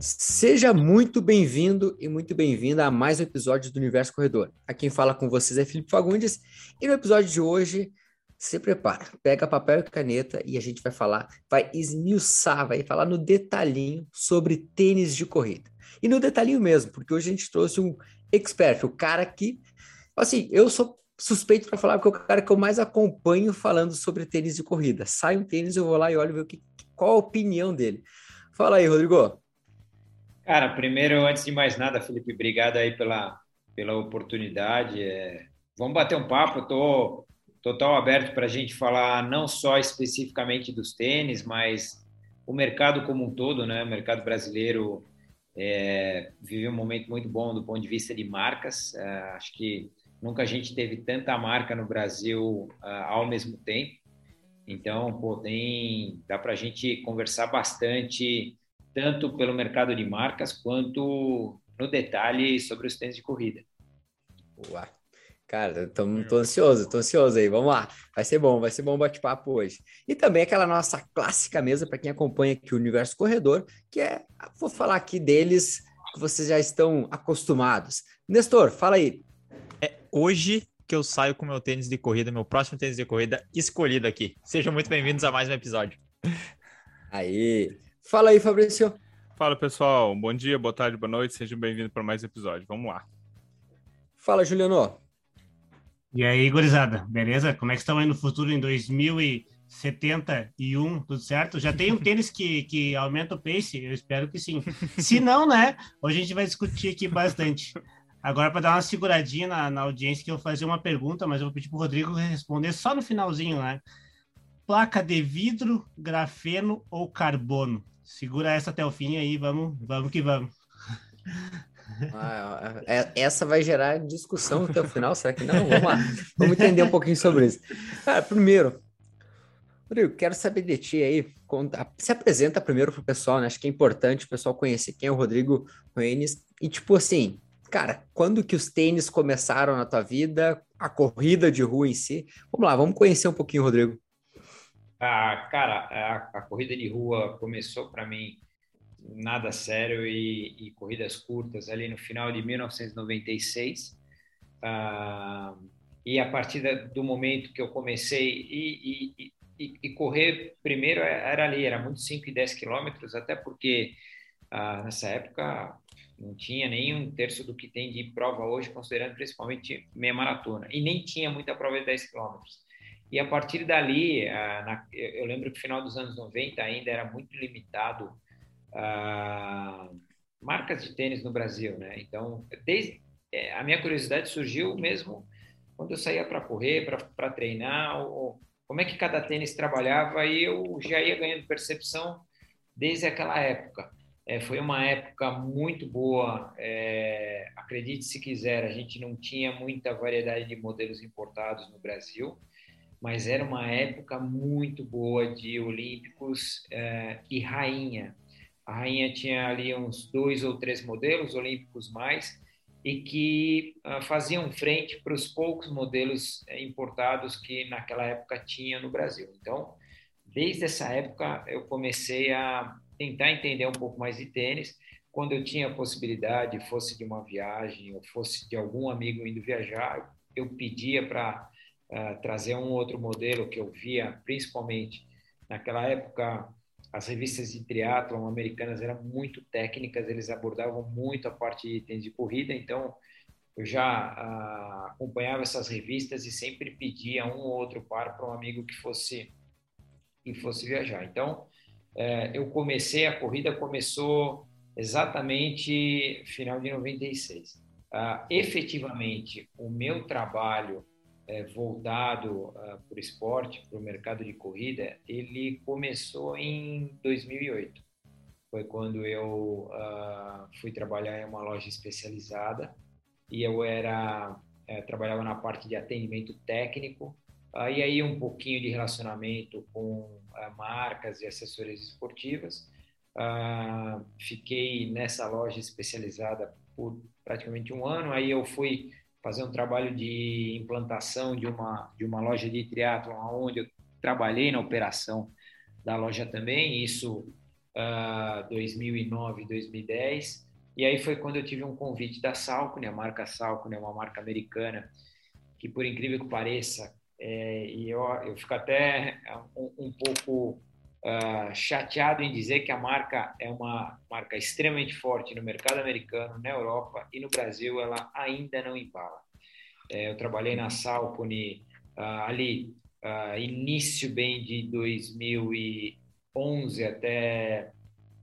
Seja muito bem-vindo e muito bem-vinda a mais um episódio do Universo Corredor. Aqui quem fala com vocês é Felipe Fagundes e no episódio de hoje, se prepara, pega papel e caneta e a gente vai falar, vai esmiuçar, vai falar no detalhinho sobre tênis de corrida. E no detalhinho mesmo, porque hoje a gente trouxe um expert, o cara que, assim, eu sou suspeito para falar porque é o cara que eu mais acompanho falando sobre tênis de corrida. Sai um tênis, eu vou lá e olho ver o que, qual a opinião dele. Fala aí, Rodrigo. Cara, primeiro, antes de mais nada, Felipe, obrigado aí pela, pela oportunidade. É, vamos bater um papo, estou total aberto para a gente falar não só especificamente dos tênis, mas o mercado como um todo, né? O mercado brasileiro é, vive um momento muito bom do ponto de vista de marcas. É, acho que nunca a gente teve tanta marca no Brasil uh, ao mesmo tempo. Então, pô, tem, dá para a gente conversar bastante tanto pelo mercado de marcas quanto no detalhe sobre os tênis de corrida. Uau. Cara, tô, tô ansioso, tô ansioso aí. Vamos lá. Vai ser bom, vai ser bom bate-papo hoje. E também aquela nossa clássica mesa para quem acompanha aqui o Universo Corredor, que é, vou falar aqui deles que vocês já estão acostumados. Nestor, fala aí. É hoje que eu saio com meu tênis de corrida, meu próximo tênis de corrida escolhido aqui. Sejam muito bem-vindos a mais um episódio. Aí. Fala aí, Fabrício. Fala, pessoal. Bom dia, boa tarde, boa noite. Sejam bem-vindos para mais um episódio. Vamos lá. Fala, Juliano. E aí, gurizada, beleza? Como é que estão aí no futuro em 2071? Tudo certo? Já tem um tênis que, que aumenta o pace? Eu espero que sim. Se não, né? Hoje a gente vai discutir aqui bastante. Agora, para dar uma seguradinha na, na audiência, que eu vou fazer uma pergunta, mas eu vou pedir para o Rodrigo responder só no finalzinho, né? Placa de vidro, grafeno ou carbono? Segura essa até o fim aí, vamos, vamos que vamos. Ah, é, essa vai gerar discussão até o final, será que não? Vamos lá, vamos entender um pouquinho sobre isso. Cara, primeiro, Rodrigo, quero saber de ti aí, se apresenta primeiro pro pessoal, né? Acho que é importante o pessoal conhecer quem é o Rodrigo Ruenes e, tipo assim, cara, quando que os tênis começaram na tua vida, a corrida de rua em si? Vamos lá, vamos conhecer um pouquinho Rodrigo. Ah, cara, a, a corrida de rua começou para mim nada sério e, e, corridas curtas ali no final de 1996. Ah, e a partir do momento que eu comecei e, e, e, correr primeiro era ali, era muito 5 e 10 quilômetros, até porque ah, nessa época não tinha nem um terço do que tem de prova hoje, considerando principalmente meia maratona, e nem tinha muita prova de 10 quilômetros. E a partir dali, ah, na, eu lembro que no final dos anos 90 ainda era muito limitado ah, marcas de tênis no Brasil, né? Então, desde é, a minha curiosidade surgiu mesmo quando eu saía para correr, para treinar, ou, como é que cada tênis trabalhava e eu já ia ganhando percepção desde aquela época. É, foi uma época muito boa, é, acredite se quiser, a gente não tinha muita variedade de modelos importados no Brasil, mas era uma época muito boa de olímpicos é, e rainha. A rainha tinha ali uns dois ou três modelos olímpicos mais e que uh, faziam frente para os poucos modelos uh, importados que naquela época tinha no Brasil. Então, desde essa época eu comecei a tentar entender um pouco mais de tênis. Quando eu tinha a possibilidade, fosse de uma viagem ou fosse de algum amigo indo viajar, eu pedia para uh, trazer um outro modelo que eu via, principalmente naquela época as revistas de triatlon americanas eram muito técnicas, eles abordavam muito a parte de itens de corrida, então eu já ah, acompanhava essas revistas e sempre pedia um ou outro par para um amigo que fosse que fosse viajar. Então, eh, eu comecei a corrida começou exatamente final de 96. Ah, efetivamente, o meu trabalho é, voltado uh, para o esporte, para o mercado de corrida, ele começou em 2008. Foi quando eu uh, fui trabalhar em uma loja especializada e eu era é, trabalhava na parte de atendimento técnico uh, aí um pouquinho de relacionamento com marcas e assessorias esportivas. fiquei nessa loja especializada por praticamente um ano. Aí eu fui fazer um trabalho de implantação de uma, de uma loja de triatlon, onde eu trabalhei na operação da loja também. Isso uh, 2009, 2010. E aí foi quando eu tive um convite da Salcone, a marca Salcone é uma marca americana que, por incrível que pareça, é, e eu, eu fico até um, um pouco uh, chateado em dizer que a marca é uma marca extremamente forte no mercado americano, na Europa e no Brasil ela ainda não embala. É, eu trabalhei na Salcone uh, ali, uh, início bem de 2011 até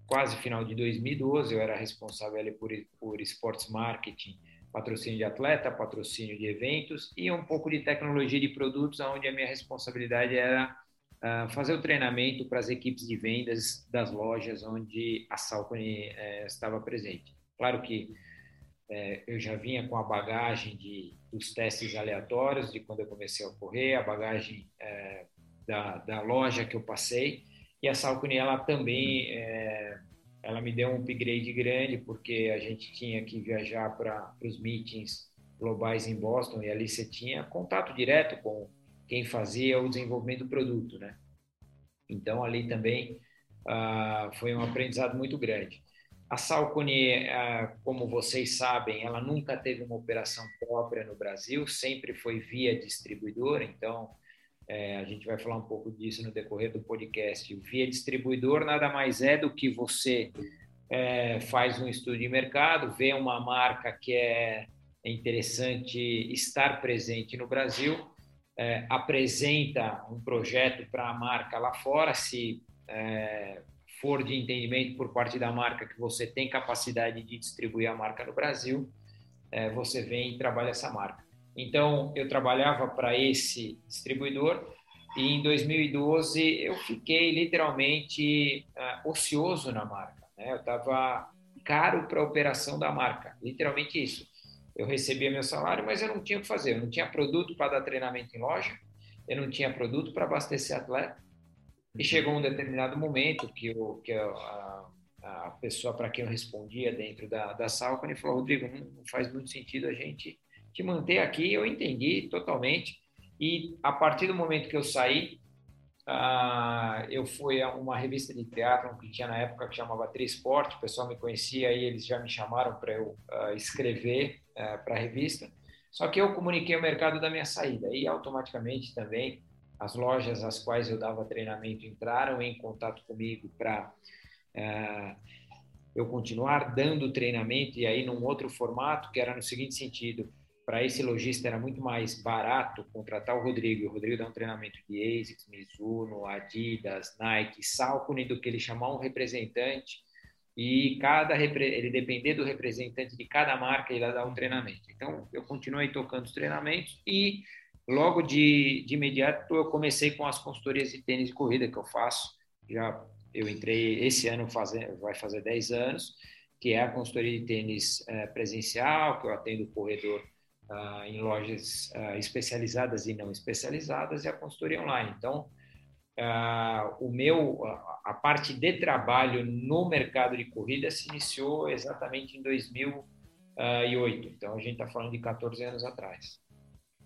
quase final de 2012, eu era responsável ali por, por esportes marketing, patrocínio de atleta, patrocínio de eventos e um pouco de tecnologia de produtos, onde a minha responsabilidade era uh, fazer o treinamento para as equipes de vendas das lojas onde a Salcone uh, estava presente. Claro que uh, eu já vinha com a bagagem de, dos testes aleatórios de quando eu comecei a correr, a bagagem eh, da, da loja que eu passei, e a Salcone, ela também, ela me deu um upgrade grande, porque a gente tinha que viajar para os meetings globais em Boston, e ali você tinha contato direto com quem fazia o desenvolvimento do produto, né? Então, ali também ah, foi um aprendizado muito grande. A Salcone, ah, como vocês sabem, ela nunca teve uma operação própria no Brasil, sempre foi via distribuidor, então é, a gente vai falar um pouco disso no decorrer do podcast. O via distribuidor nada mais é do que você é, faz um estudo de mercado, vê uma marca que é interessante estar presente no Brasil, é, apresenta um projeto para a marca lá fora, se é, for de entendimento por parte da marca que você tem capacidade de distribuir a marca no Brasil, é, você vem e trabalha essa marca. Então, eu trabalhava para esse distribuidor e em 2012 eu fiquei literalmente uh, ocioso na marca. Né? Eu estava caro para a operação da marca, literalmente isso. Eu recebia meu salário, mas eu não tinha o que fazer. Eu não tinha produto para dar treinamento em loja, eu não tinha produto para abastecer atleta. E chegou um determinado momento que, eu, que a, a pessoa para quem eu respondia dentro da, da Salcone falou: Rodrigo, não, não faz muito sentido a gente te manter aqui. Eu entendi totalmente. E a partir do momento que eu saí, uh, eu fui a uma revista de teatro que tinha na época que chamava Trisport. O pessoal me conhecia e eles já me chamaram para eu uh, escrever ah, para a revista. Só que eu comuniquei o mercado da minha saída e automaticamente também as lojas às quais eu dava treinamento entraram em contato comigo para eu continuar dando treinamento e aí num outro formato que era no seguinte sentido para esse lojista era muito mais barato contratar o Rodrigo. O Rodrigo dá um treinamento de ASICS, Mizuno, Adidas, Nike, Salcone do que ele chamar um representante e cada ele depender do representante de cada marca ele dá um treinamento. Então eu continuei tocando os treinamentos e logo de, de imediato eu comecei com as consultorias de tênis de corrida que eu faço. Já eu entrei esse ano fazer, vai fazer 10 anos, que é a consultoria de tênis é, presencial, que eu atendo o corredor uh, em lojas uh, especializadas e não especializadas e a consultoria online. Então, uh, o meu, a parte de trabalho no mercado de corrida se iniciou exatamente em 2008. Então, a gente está falando de 14 anos atrás.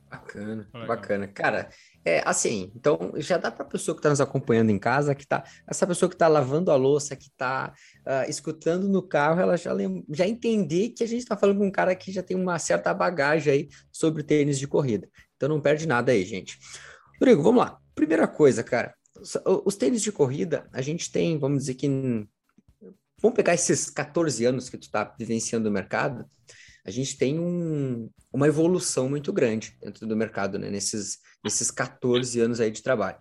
Bacana, Legal. bacana. Cara, é assim, então já dá para a pessoa que está nos acompanhando em casa, que tá, essa pessoa que está lavando a louça, que está uh, ah, escutando no carro, ela já, já entender que a gente está falando com um cara que já tem uma certa bagagem aí sobre tênis de corrida. Então não perde nada aí, gente. Rodrigo, vamos lá. Primeira coisa, cara, os, os tênis de corrida, a gente tem, vamos dizer que. Vamos pegar esses 14 anos que tu está vivenciando o mercado a gente tem um, uma evolução muito grande dentro do mercado, né? Nesses, nesses 14 anos aí de trabalho.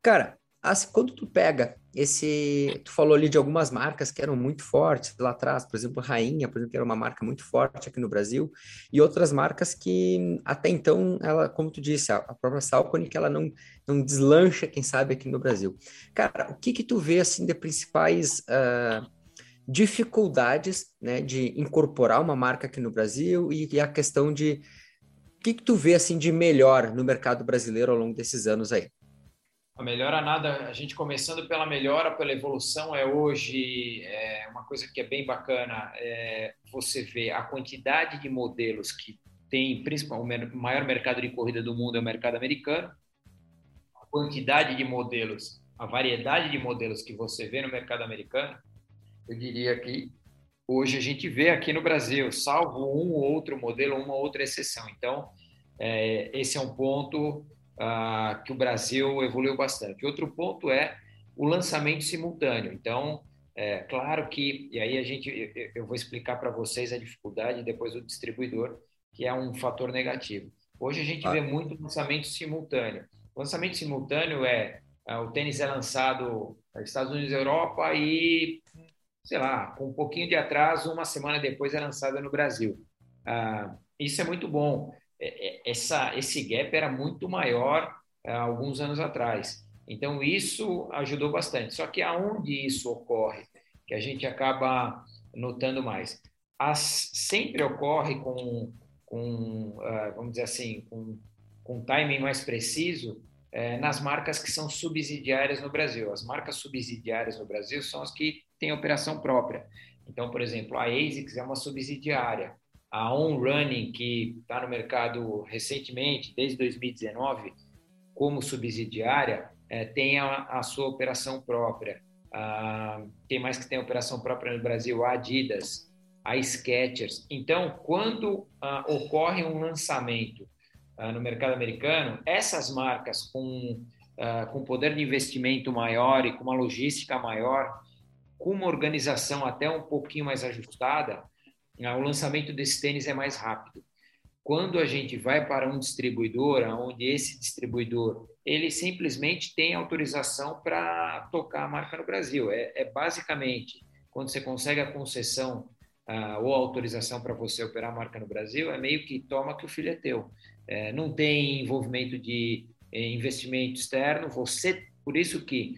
Cara, assim, quando tu pega esse... Tu falou ali de algumas marcas que eram muito fortes lá atrás, por exemplo, Rainha, por exemplo, que era uma marca muito forte aqui no Brasil, e outras marcas que até então, ela, como tu disse, a, própria Salcone, que ela não, não deslancha, quem sabe, aqui no Brasil. Cara, o que que tu vê, assim, de principais... Uh, dificuldades né, de incorporar uma marca aqui no Brasil e, e a questão de o que, que tu vê assim de melhor no mercado brasileiro ao longo desses anos aí? A melhora nada, a gente começando pela melhora, pela evolução, é hoje é uma coisa que é bem bacana, é você vê a quantidade de modelos que tem, principalmente o maior mercado de corrida do mundo é o mercado americano, a quantidade de modelos a variedade de modelos que você vê no mercado americano, eu diria que hoje a gente vê aqui no Brasil, salvo um ou outro modelo, uma outra exceção. Então, é, esse é um ponto ah, que o Brasil evoluiu bastante. Outro ponto é o lançamento simultâneo. Então, é claro que, e aí a gente, eu vou explicar para vocês a dificuldade depois do distribuidor, que é um fator negativo. Hoje a gente ah. vê muito lançamento simultâneo. O lançamento simultâneo é ah, o tênis é lançado nos Estados Unidos e Europa e, sei lá, com um pouquinho de atraso, uma semana depois é lançado no Brasil. Ah, isso é muito bom. É, é, essa, esse gap era muito maior há alguns anos atrás. Então, isso ajudou bastante. Só que aonde isso ocorre, que a gente acaba notando mais? As, sempre ocorre com, com uh, vamos dizer assim, com, com timing mais preciso é, nas marcas que são subsidiárias no Brasil. As marcas subsidiárias no Brasil são as que têm operação própria. Então, por exemplo, a ASICS é uma subsidiária. A On Running, que está no mercado recentemente, desde 2019, como subsidiária, é, tem a, a, sua operação própria. Ah, tem mais que tem operação própria no Brasil? A Adidas, a Skechers. Então, quando ah, ocorre um lançamento ah, no mercado americano, essas marcas com, ah, com poder de investimento maior e com uma logística maior, com uma organização até um pouquinho mais ajustada, ah, o lançamento desse tênis é mais rápido. Quando a gente vai para um distribuidor, onde esse distribuidor ele simplesmente tem autorização para tocar a marca no Brasil. É, é, basicamente quando você consegue a concessão uh, ou autorização para você operar a marca no Brasil, é meio que toma que o filho é teu. É, não tem envolvimento de eh, investimento externo. Você, por isso que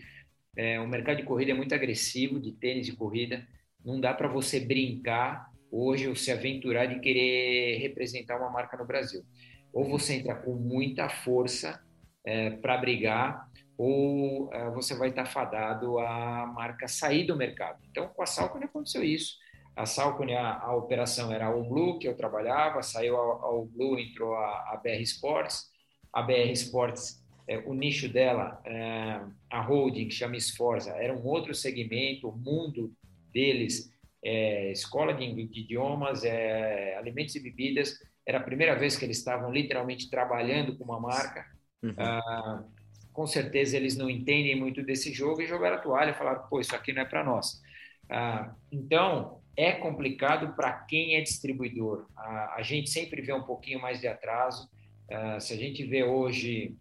é, o mercado de corrida é muito agressivo, de tênis de corrida. Não dá para você brincar hoje ou se aventurar de querer representar uma marca no Brasil. Ou você entra com muita força é, para brigar, ou é, você vai estar fadado a marca sair do mercado. Então, com a Salcone aconteceu isso. A Salcone, a, a operação era a Blue, que eu trabalhava, saiu a, a Blue, entrou a, a BR Sports. A BR Sports, é, o nicho dela, é, a holding, que chama Sforza, era um outro segmento, o mundo deles é, escola de, de idiomas, é, alimentos e bebidas. Era a primeira vez que eles estavam literalmente trabalhando com uma marca. Uhum. Ah, com certeza eles não entendem muito desse jogo e jogaram a toalha e falaram: pô, isso aqui não é para nós. Ah, então, é complicado para quem é distribuidor. Ah, a gente sempre vê um pouquinho mais de atraso. Ah, se a gente vê hoje,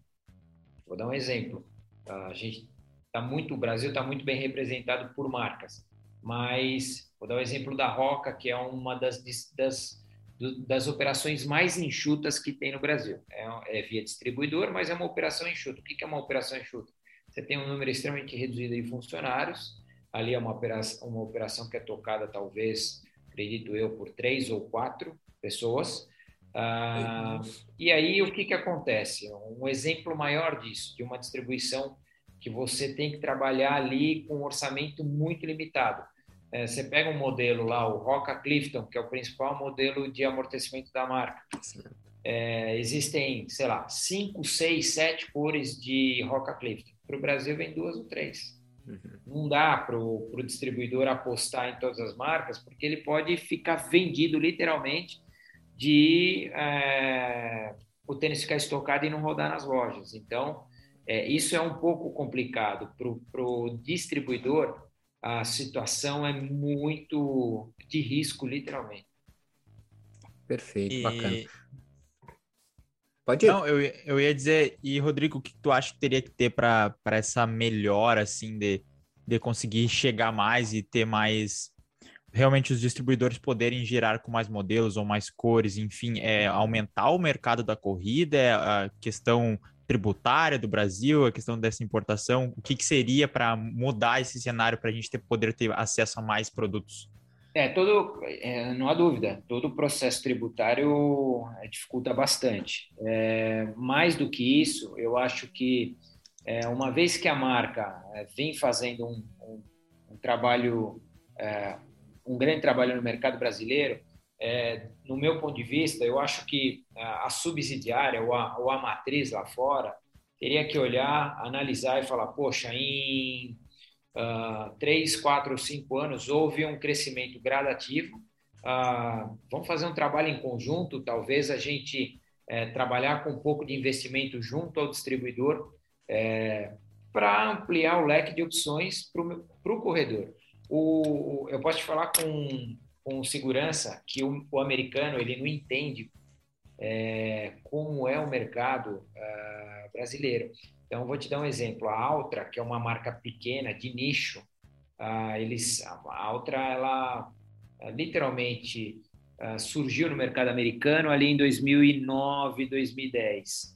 vou dar um exemplo: a gente está muito, o Brasil está muito bem representado por marcas, mas Vou dar o exemplo da Roca, que é uma das, das, das operações mais enxutas que tem no Brasil. É, é, via distribuidor, mas é uma operação enxuta. O que é uma operação enxuta? Você tem um número extremamente reduzido de funcionários, ali é uma operação, uma operação que é tocada, talvez, acredito eu, por três ou quatro pessoas. Ah, e aí, o que, que acontece? Um exemplo maior disso, de uma distribuição que você tem que trabalhar ali com um orçamento muito limitado. É, você pega um modelo lá, o Roca Clifton, que é o principal modelo de amortecimento da marca. É, existem, sei lá, cinco, seis, sete cores de Roca Clifton. Para o Brasil vem duas ou três. Uhum. Não dá para o distribuidor apostar em todas as marcas, porque ele pode ficar vendido literalmente de é, o tênis ficar estocado e não rodar nas lojas. Então, é, isso é um pouco complicado para o distribuidor a situação é muito de risco, literalmente. Perfeito, e... bacana. Pode ir. Não, eu, eu ia dizer, e Rodrigo, o que tu acha que teria que ter para essa melhora, assim, de, de conseguir chegar mais e ter mais. Realmente os distribuidores poderem girar com mais modelos ou mais cores, enfim, é aumentar o mercado da corrida, é a questão tributária do Brasil, a questão dessa importação? O que, que seria para mudar esse cenário para a gente ter, poder ter acesso a mais produtos? É, todo, é, não há dúvida, todo o processo tributário é, dificulta bastante. É, mais do que isso, eu acho que é, uma vez que a marca é, vem fazendo um, um, um trabalho, é, um grande trabalho no mercado brasileiro, é, no meu ponto de vista, eu acho que a, subsidiária ou a, ou a matriz lá fora, teria que olhar, analisar e falar, poxa, em uh, três, quatro, cinco anos houve um crescimento gradativo. Uh, vamos fazer um trabalho em conjunto, talvez a gente é, trabalhar com um pouco de investimento junto ao distribuidor é, para ampliar o leque de opções para o corredor. O, eu posso te falar com, com segurança que o, o americano ele não entende é, como é o mercado uh, brasileiro. Então, vou te dar um exemplo. A Altra, que é uma marca pequena, de nicho, uh, eles, a Altra, ela uh, literalmente surgiu no mercado americano ali em 2009, 2010.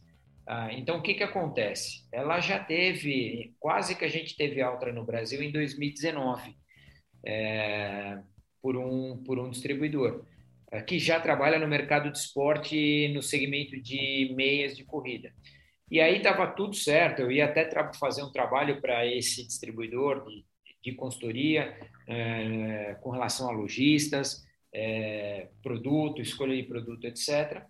então, o que, que acontece? Ela já teve, quase que a gente teve Altra no Brasil em 2019, é, por, um, por um distribuidor, que já trabalha no mercado de esporte no segmento de meias de corrida. E aí estava tudo certo. Eu ia até fazer um trabalho para esse distribuidor de, de consultoria é, com relação a lojistas, é, produto, escolha de produto, etc.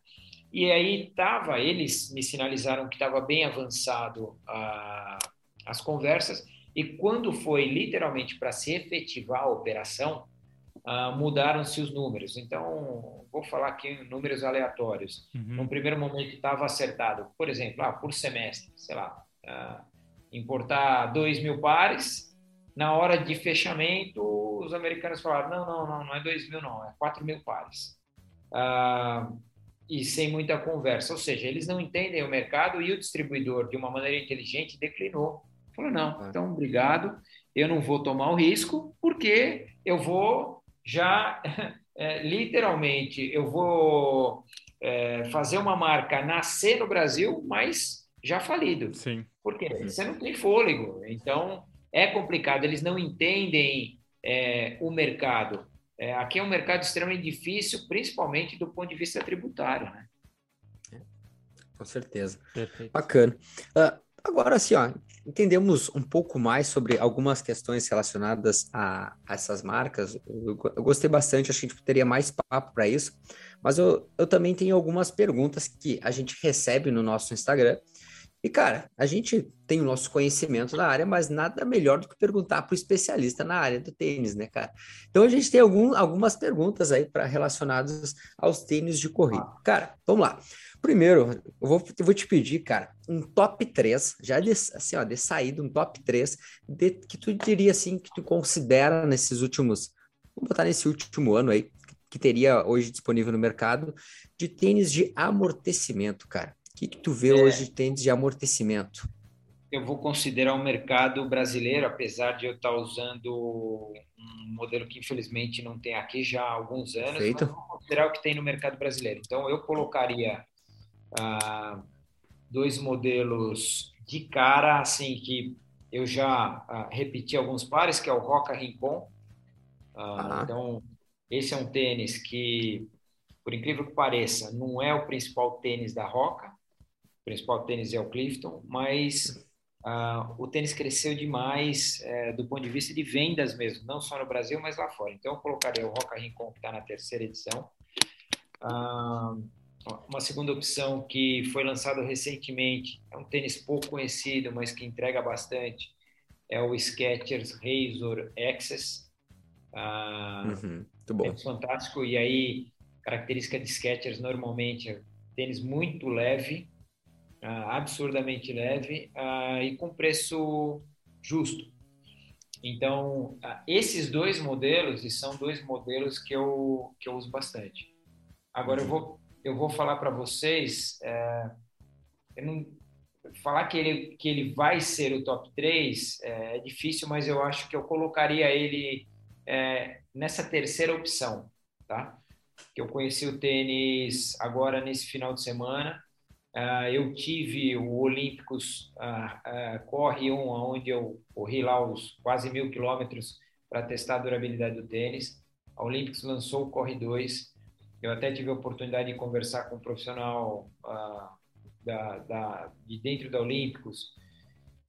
E aí estava, eles me sinalizaram que estava bem avançado a, as conversas. E quando foi literalmente para se efetivar a operação, uh, mudaram-se os números. Então, vou falar aqui números aleatórios. Uhum. No primeiro momento estava acertado, por exemplo, ah, por semestre, sei lá, uh, importar 2 mil pares. Na hora de fechamento, os americanos falaram: não, não, não, não é 2 mil, não, é 4 mil pares. Uh, e sem muita conversa. Ou seja, eles não entendem o mercado e o distribuidor, de uma maneira inteligente, declinou. Falou: não, é. então obrigado, eu não vou tomar o risco, porque eu vou já é, literalmente eu vou é, fazer uma marca nascer no Brasil, mas já falido. Sim. Por quê? Você não tem fôlego. Então é complicado. Eles não entendem é, o mercado. É, aqui é um mercado extremamente difícil, principalmente do ponto de vista tributário, né? Com certeza. Perfeito. Bacana. Uh, agora, assim, ó, entendemos um pouco mais sobre algumas questões relacionadas a, a essas marcas. Eu, eu, gostei bastante, acho que a gente teria mais papo para isso, mas eu, eu também tenho algumas perguntas que a gente recebe no nosso Instagram. E, cara, a gente tem o nosso conhecimento na área, mas nada melhor do que perguntar para o especialista na área do tênis, né, cara? Então, a gente tem algum, algumas perguntas aí para relacionadas aos tênis de corrida. Cara, vamos lá. Primeiro, eu vou, eu vou te pedir, cara, um top 3, já de, assim, ó, de saída, um top 3, de, que tu diria assim, que tu considera nesses últimos, vamos botar nesse último ano aí, que teria hoje disponível no mercado, de tênis de amortecimento, cara. O que, que tu vê é, hoje de tênis de amortecimento? Eu vou considerar o mercado brasileiro, apesar de eu estar usando um modelo que infelizmente não tem aqui já há alguns anos, Feito. mas vou considerar o que tem no mercado brasileiro. Então eu colocaria ah, dois modelos de cara, assim, que eu já ah, repeti alguns pares, que é o Roca Rincon. Ah, Então, esse é um tênis que, por incrível que pareça, não é o principal tênis da Roca. O principal tênis é o Clifton, mas Uh, o tênis cresceu demais é, do ponto de vista de vendas mesmo, não só no Brasil, mas lá fora. Então, eu colocaria o Roca Rincon, que está na terceira edição. Uh, uma segunda opção que foi lançado recentemente, é um tênis pouco conhecido, mas que entrega bastante, é o Skechers Razor Access. Ah, uhum, muito bom. É fantástico. E aí, característica de Skechers normalmente é tênis muito leve, ah, absurdamente leve ah, e com preço justo. Então, ah, esses dois modelos, e são dois modelos que eu, que eu uso bastante. Agora, uhum. eu vou eu vou falar para vocês, é, não, falar que ele, que ele vai ser o top 3 é, é, difícil, mas eu acho que eu colocaria ele é, nessa terceira opção, tá? Que eu conheci o tênis agora nesse final de semana. Uh, eu tive o Olímpicos uh, uh, Corre 1, onde eu corri lá os quase mil quilômetros para testar a durabilidade do tênis. A Olímpicos lançou o Corre 2, eu até tive a oportunidade de conversar com um profissional uh, da, da, de dentro da Olímpicos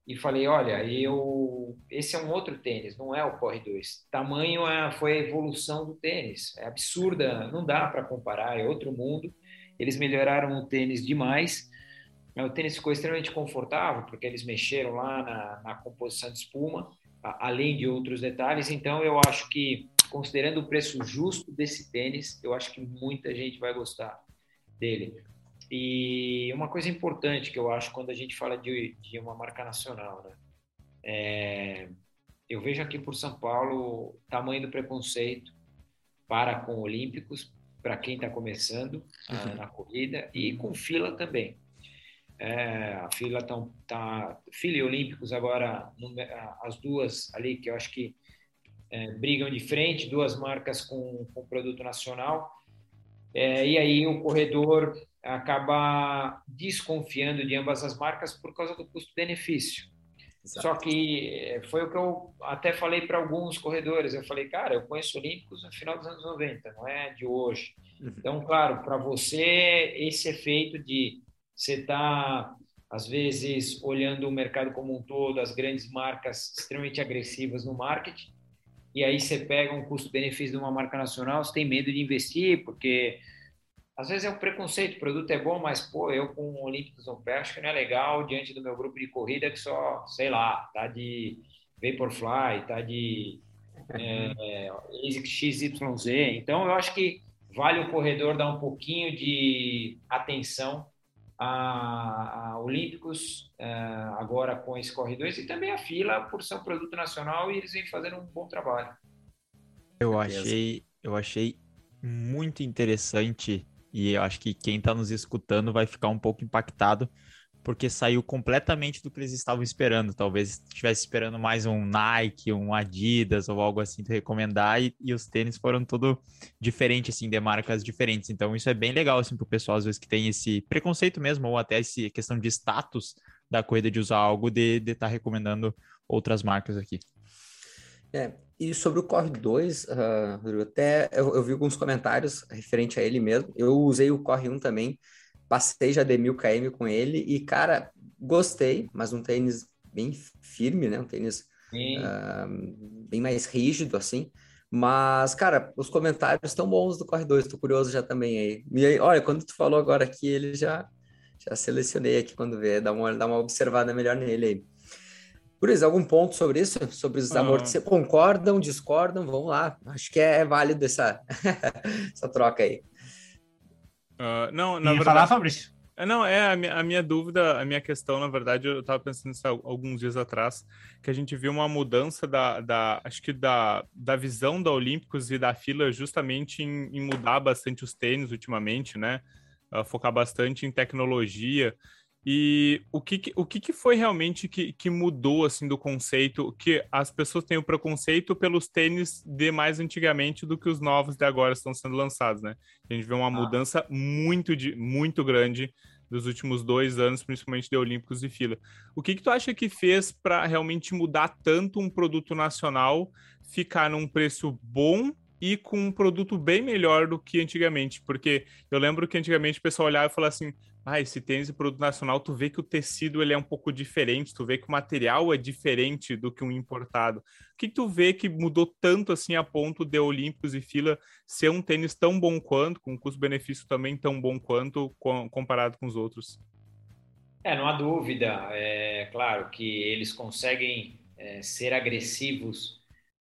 e falei, olha, eu esse é um outro tênis, não é o Corre 2. Tamanho é, foi a evolução do tênis, é absurda, não dá para comparar, é outro mundo. Eles melhoraram o tênis demais. O tênis ficou extremamente confortável, porque eles mexeram lá na, na composição de espuma, além de outros detalhes. Então, eu acho que, considerando o preço justo desse tênis, eu acho que muita gente vai gostar dele. E uma coisa importante que eu acho quando a gente fala de, de uma marca nacional, né? É, eu vejo aqui por São Paulo tamanho do preconceito para com olímpicos, para quem está começando uhum. na corrida e com fila também. É, a fila tá, tá fila e olímpicos agora as duas ali que eu acho que é, brigam de frente, duas marcas com, com produto nacional. É, e aí o corredor acaba desconfiando de ambas as marcas por causa do custo-benefício. Só que eh, foi o que eu até falei para alguns corredores. Eu falei, cara, eu conheço Olímpicos no final dos anos 90, não é de hoje. Uhum. Então, claro, para você, esse efeito de você estar, tá, às vezes, olhando o mercado como um todo, as grandes marcas extremamente agressivas no marketing, e aí você pega um custo-benefício de uma marca nacional, você tem medo de investir, porque às vezes é um preconceito, o produto é bom, mas, pô, eu com o Olímpicos no pé, acho que não é legal diante do meu grupo de corrida que só, sei lá, tá de Vaporfly, tá de é, XYZ. Então, eu acho que vale o corredor dar um pouquinho de atenção a, a Olímpicos é, agora com esse Corre 2 e também a fila por ser um produto nacional e eles vêm fazendo um bom trabalho. Eu achei, eu achei muito interessante e eu acho que quem está nos escutando vai ficar um pouco impactado, porque saiu completamente do que eles estavam esperando. Talvez estivesse esperando mais um Nike, um Adidas ou algo assim recomendar, e, e, os tênis foram tudo diferente, assim, de marcas diferentes. Então, isso é bem legal, assim, para o pessoal, às vezes, que tem esse preconceito mesmo, ou até essa questão de status da corrida de usar algo, de estar tá recomendando outras marcas aqui. É, e sobre o Corre 2, uh, até eu, eu, vi alguns comentários referente a ele mesmo. Eu usei o Corre 1 também, passei já de 1000 km com ele e, cara, gostei, mas um tênis bem firme, né? Um tênis uh, bem mais rígido, assim. Mas, cara, os comentários estão bons do Corre 2, tô curioso já também aí. E aí, olha, quando tu falou agora aqui, ele já, já selecionei aqui quando vê, dá uma, dá uma observada melhor nele aí. Cruz, algum ponto sobre isso? Sobre os ah. amortecedores? Concordam, discordam? Vamos lá. Acho que é válido essa, essa troca aí. Uh, não, na Ia verdade... falar, Fabrício? É, não, é a minha, a minha, dúvida, a minha questão, na verdade, eu estava pensando nisso alguns dias atrás, que a gente viu uma mudança da, da acho que da, da visão da Olímpicos e da fila justamente em, em mudar bastante os tênis ultimamente, né? Uh, focar bastante em tecnologia. E o que, o que, foi realmente que, que mudou assim do conceito? Que as pessoas têm o preconceito pelos tênis de mais antigamente do que os novos de agora estão sendo lançados, né? A gente vê uma ah. mudança muito, de, muito grande dos últimos dois anos, principalmente de Olímpicos e fila. O que, que tu acha que fez para realmente mudar tanto um produto nacional ficar num preço bom e com um produto bem melhor do que antigamente, porque eu lembro que antigamente o pessoal olhava e falava assim, ah, esse tênis de produto nacional, tu vê que o tecido ele é um pouco diferente, tu vê que o material é diferente do que um importado. O que, que tu vê que mudou tanto assim a ponto de Olímpicos e Fila ser um tênis tão bom quanto, com custo-benefício também tão bom quanto comparado com os outros? É, não há dúvida. É claro que eles conseguem é, ser agressivos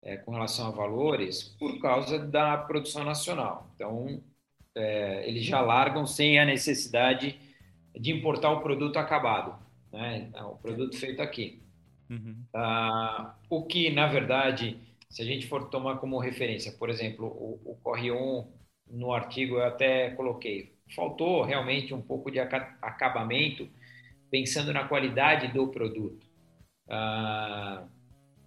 é, com relação a valores por causa da produção nacional. Então, é, eles já largam sem a necessidade de importar o produto acabado, né? Então, o produto feito aqui. Uhum. Ah, o que, na verdade, se a gente for tomar como referência, por exemplo, o, o Corre 1, no artigo eu até coloquei, faltou realmente um pouco de acabamento, pensando na qualidade do produto. Ah,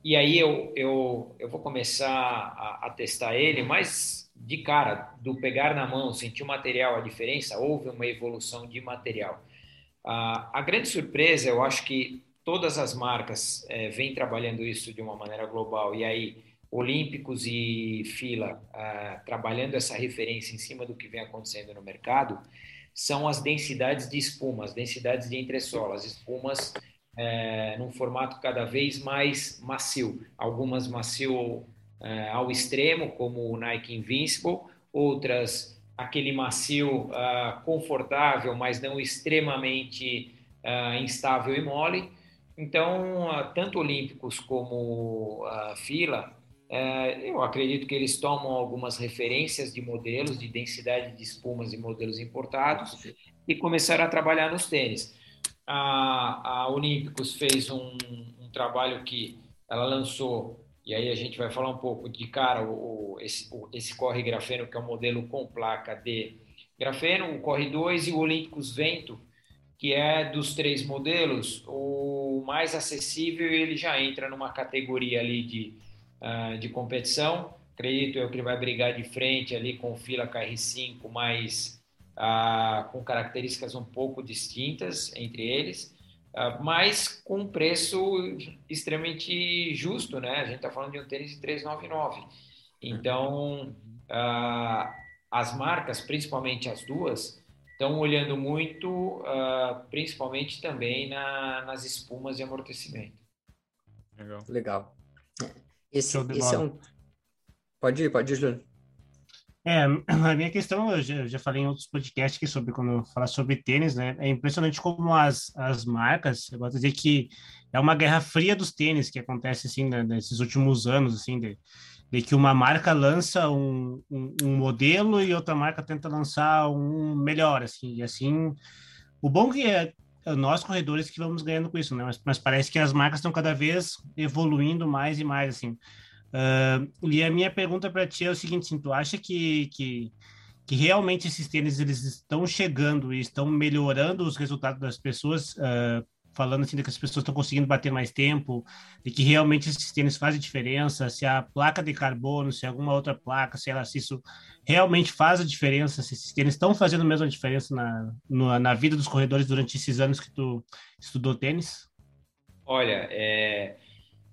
e aí eu, eu, eu vou começar a, a testar ele, mas de cara, do pegar na mão, sentir o material, a diferença, houve uma evolução de material. Ah, a grande surpresa, eu acho que todas as marcas é, vêm trabalhando isso de uma maneira global, e aí Olímpicos e Fila ah, trabalhando essa referência em cima do que vem acontecendo no mercado, são as densidades de espuma, as densidades de entressola, as espumas é, num formato cada vez mais macio, algumas macio uh, ao extremo, como o Nike Invincible, outras aquele macio uh, confortável, mas não extremamente uh, instável e mole. Então, uh, tanto olímpicos como fila, eu acredito que eles tomam algumas referências de modelos, de densidade de espumas e modelos importados e começaram a trabalhar nos tênis. A, a Olímpicos fez um, um trabalho que ela lançou e aí a gente vai falar um pouco de cara o, esse, o, esse corre grafeno, que é o modelo com placa de grafeno, o corre 2 e o Olímpicos Vento, que é dos três modelos, o mais acessível ele já entra numa categoria ali de, uh, de competição. Acredito eu que ele vai brigar de frente ali com o Fila KR5, mas uh, com características um pouco distintas entre eles. Uh, mas com um preço extremamente justo, né? A gente está falando de um tênis de 399. Então, uh, as marcas, principalmente as duas, estão olhando muito, uh, principalmente também na, nas espumas de amortecimento. Legal. Legal. Esse, esse é um... Pode ir, pode ir, Júlio. É, a minha questão, eu já, eu já, falei em outros podcasts aqui sobre quando falar sobre tênis, né? É impressionante como as, as marcas, eu gosto de dizer que é uma guerra fria dos tênis que acontece assim né, nesses últimos anos, assim, de, de que uma marca lança um, um, um, modelo e outra marca tenta lançar um melhor, assim, e assim. O bom que é, é nós corredores que vamos ganhando com isso, né? Mas, mas parece que as marcas estão cada vez evoluindo mais e mais, assim. Uh, e a minha pergunta para ti é o seguinte: assim, tu acha que, que, que realmente esses tênis eles estão chegando e estão melhorando os resultados das pessoas? Uh, falando assim de que as pessoas estão conseguindo bater mais tempo, de que realmente esses tênis fazem diferença, se a placa de carbono, se alguma outra placa, se, ela, se isso realmente faz a diferença, se esses tênis estão fazendo a mesma diferença na, na vida dos corredores durante esses anos que tu estudou tênis? Olha, é,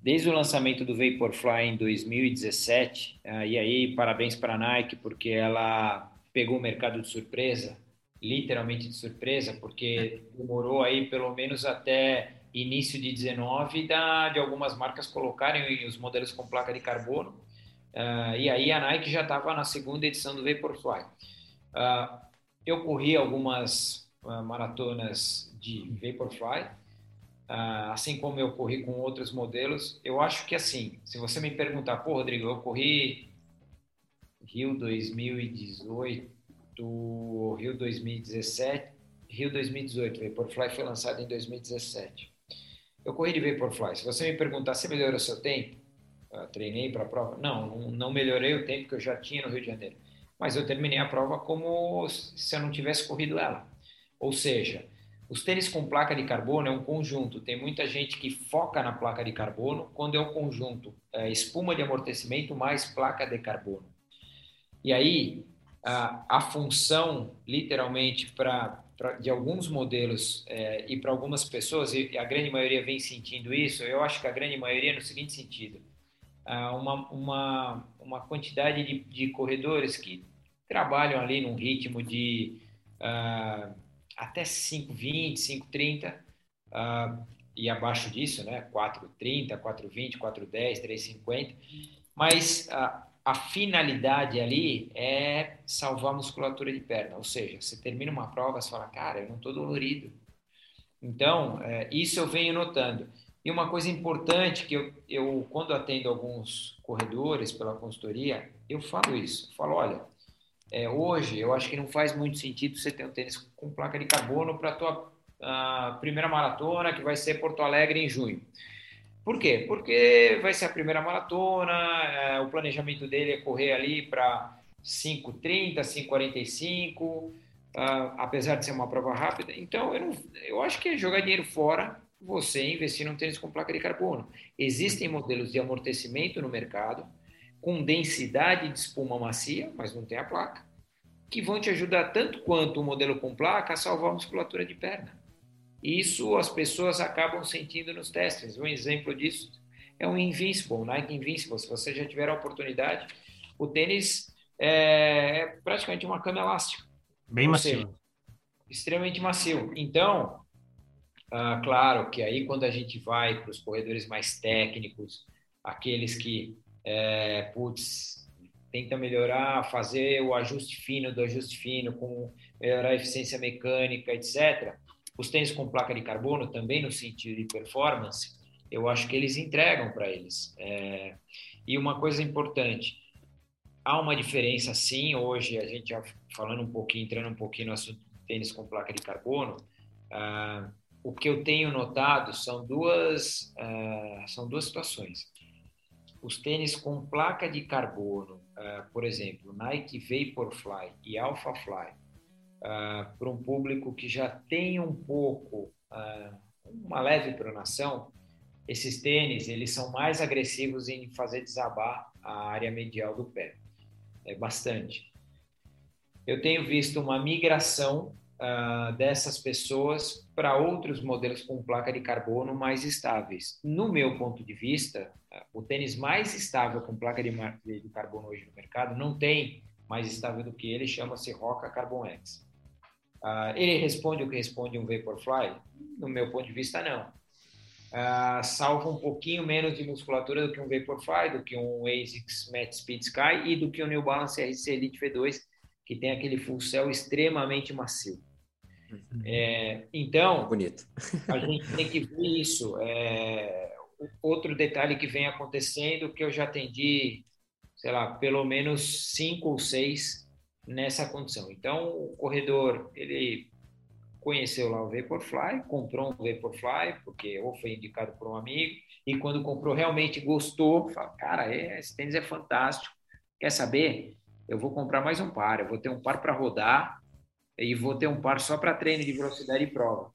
desde o lançamento do Vaporfly em 2017, uh, e aí parabéns para a Nike, porque ela pegou o mercado de surpresa, literalmente de surpresa, porque demorou aí pelo menos até início de 19 da, de algumas marcas colocarem os modelos com placa de carbono, uh, e aí a Nike já estava na segunda edição do Vaporfly. Uh, eu corri algumas maratonas de Vaporfly, assim como eu corri com outros modelos, eu acho que assim, se você me perguntar, pô, Rodrigo, eu corri Rio 2018, Rio 2017, Rio 2018, Vaporfly foi lançado em 2017. Eu corri de Vaporfly. Se você me perguntar se melhorou seu tempo, uh, treinei para a prova, não, não melhorei o tempo que eu já tinha no Rio de Janeiro, mas eu terminei a prova como se eu não tivesse corrido ela. Ou seja, os tênis com placa de carbono é um conjunto. Tem muita gente que foca na placa de carbono quando é o conjunto é, espuma de amortecimento mais placa de carbono. E aí a, a função, literalmente, para de alguns modelos é, e para algumas pessoas, e a grande maioria vem sentindo isso, eu acho que a grande maioria no seguinte sentido, uma, uma, uma quantidade de, de corredores que trabalham ali num ritmo de uh, até 5,20, 5,30 uh, e abaixo disso, né? 4,30, 4,20, 4,10, 3,50. Mas uh, a finalidade ali é salvar a musculatura de perna. Ou seja, você termina uma prova, você fala, cara, eu não estou dolorido. Então, é, isso eu venho notando. E uma coisa importante que eu, eu, quando atendo alguns corredores pela consultoria, eu falo isso. Eu falo, olha, é, hoje, eu acho que não faz muito sentido você ter um tênis com placa de carbono para a tua primeira maratona, que vai ser Porto Alegre em junho. Por quê? Porque vai ser a primeira maratona, é, o planejamento dele é correr ali para 5,30, 5,45, uh, apesar de ser uma prova rápida. Então, eu, não, eu acho que é jogar dinheiro fora você investir num tênis com placa de carbono. Existem modelos de amortecimento no mercado, com densidade de espuma macia, mas não tem a placa, que vão te ajudar tanto quanto o modelo com placa a salvar a musculatura de perna. Isso as pessoas acabam sentindo nos testes. Um exemplo disso é o Invincible, Nike Invincible. Se você já tiver a oportunidade, o tênis é, é praticamente uma cama elástica. Bem macio. Seja, extremamente macio. Então, ah, claro que aí quando a gente vai para os corredores mais técnicos, aqueles que é, putz, tenta melhorar, fazer o ajuste fino do ajuste fino, com melhorar a eficiência mecânica, etc. Os tênis com placa de carbono, também no sentido de performance, eu acho que eles entregam para eles. É... E uma coisa importante, há uma diferença sim, hoje a gente já falando um pouquinho, entrando um pouquinho no assunto de tênis com placa de carbono, uh, o que eu tenho notado são duas, uh, são duas situações. Os tênis com placa de carbono, uh, por exemplo, Nike Vaporfly e Alphafly, uh, para um público que já tem um pouco, uma leve pronação, esses tênis eles são mais agressivos em fazer desabar a área medial do pé. É bastante. Eu tenho visto uma migração uh, dessas pessoas para outros modelos com placa de carbono mais estáveis. No meu ponto de vista, uh, o tênis mais estável com placa de, de, carbono hoje no mercado não tem mais estável do que ele, chama-se Roca Carbon X. Uh, ele responde o que responde um Vaporfly? No meu ponto de vista, não. Uh, salva um pouquinho menos de musculatura do que um Vaporfly, do que um ASICS Max Speed Sky e do que o New Balance RC Elite V2, que tem aquele full cell extremamente macio. Uhum. É, então, bonito. a gente tem que ver isso. É, outro detalhe que vem acontecendo que eu já atendi, sei lá, pelo menos cinco ou seis nessa condição. Então, o corredor ele conheceu lá o Vaporfly, comprou um Vaporfly porque ou foi indicado por um amigo e quando comprou realmente gostou, fala, cara, é, esse tênis é fantástico. Quer saber? eu vou comprar mais um par, eu vou ter um par para rodar e vou ter um par só para treino de velocidade e prova.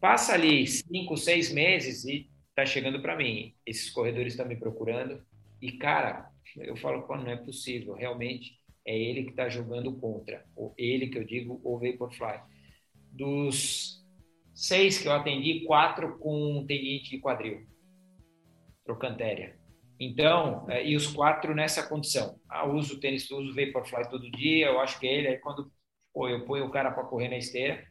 Passa ali cinco, seis meses e tá chegando para mim. Esses corredores estão me procurando e, cara, eu falo, pô, não é possível, realmente é ele que está jogando contra, ou ele que eu digo, o Vaporfly. Dos seis que eu atendi, quatro com tendinite de quadril, trocantéria. Então, é, e os quatro nessa condição. Ah, uso tênis, uso Vaporfly todo dia, eu acho que é ele, aí quando pô, eu ponho o cara para correr na esteira,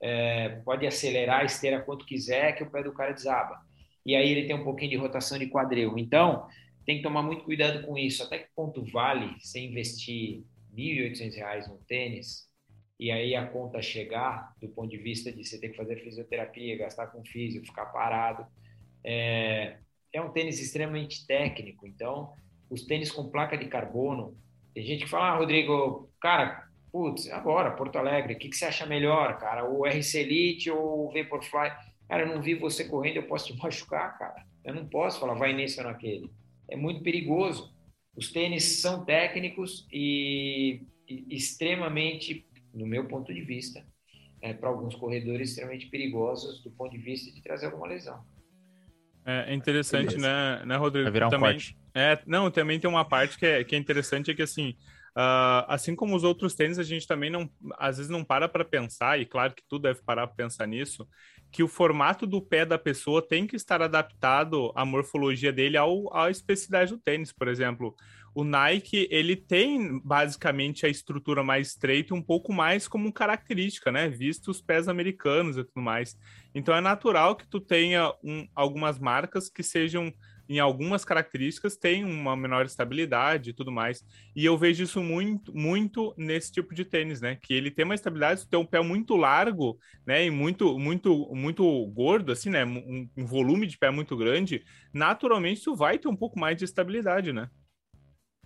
é, pode acelerar a esteira quanto quiser, que o pé do cara desaba. E aí ele tem um pouquinho de rotação de quadril. Então, tem que tomar muito cuidado com isso. Até que ponto vale você investir R$ 1.800 no tênis e aí a conta chegar do ponto de vista de você ter que fazer fisioterapia, gastar com físico, ficar parado. É, é um tênis extremamente técnico. Então, os tênis com placa de carbono, tem gente que fala, ah, Rodrigo, cara, putz, agora, Porto Alegre, o que, que você acha melhor, cara? O RC Elite ou o Vaporfly? Cara, eu não vi você correndo, eu posso te machucar, cara. Eu não posso falar, vai nesse ou naquele. É muito perigoso. Os tênis são técnicos e, e extremamente, no meu ponto de vista, é, para alguns corredores, extremamente perigosos do ponto de vista de trazer alguma lesão. É interessante, né, né, Rodrigo? Vai virar um também, corte. É, não, também tem uma parte que é, que é interessante, é que assim, uh, assim como os outros tênis, a gente também não, às vezes não para para pensar, e claro que tu deve parar para pensar nisso, que o formato do pé da pessoa tem que estar adaptado à morfologia dele ao, à especificidade do tênis, por exemplo o Nike ele tem basicamente a estrutura mais estreita um pouco mais como característica, né? Visto os pés americanos e tudo mais. Então é natural que tu tenha um, algumas marcas que sejam em algumas características tem uma menor estabilidade e tudo mais. E eu vejo isso muito, muito nesse tipo de tênis, né? Que ele tem uma estabilidade, se tem um pé muito largo, né? E muito, muito, muito gordo, assim, né? Um, um volume de pé muito grande, naturalmente tu vai ter um pouco mais de estabilidade, né?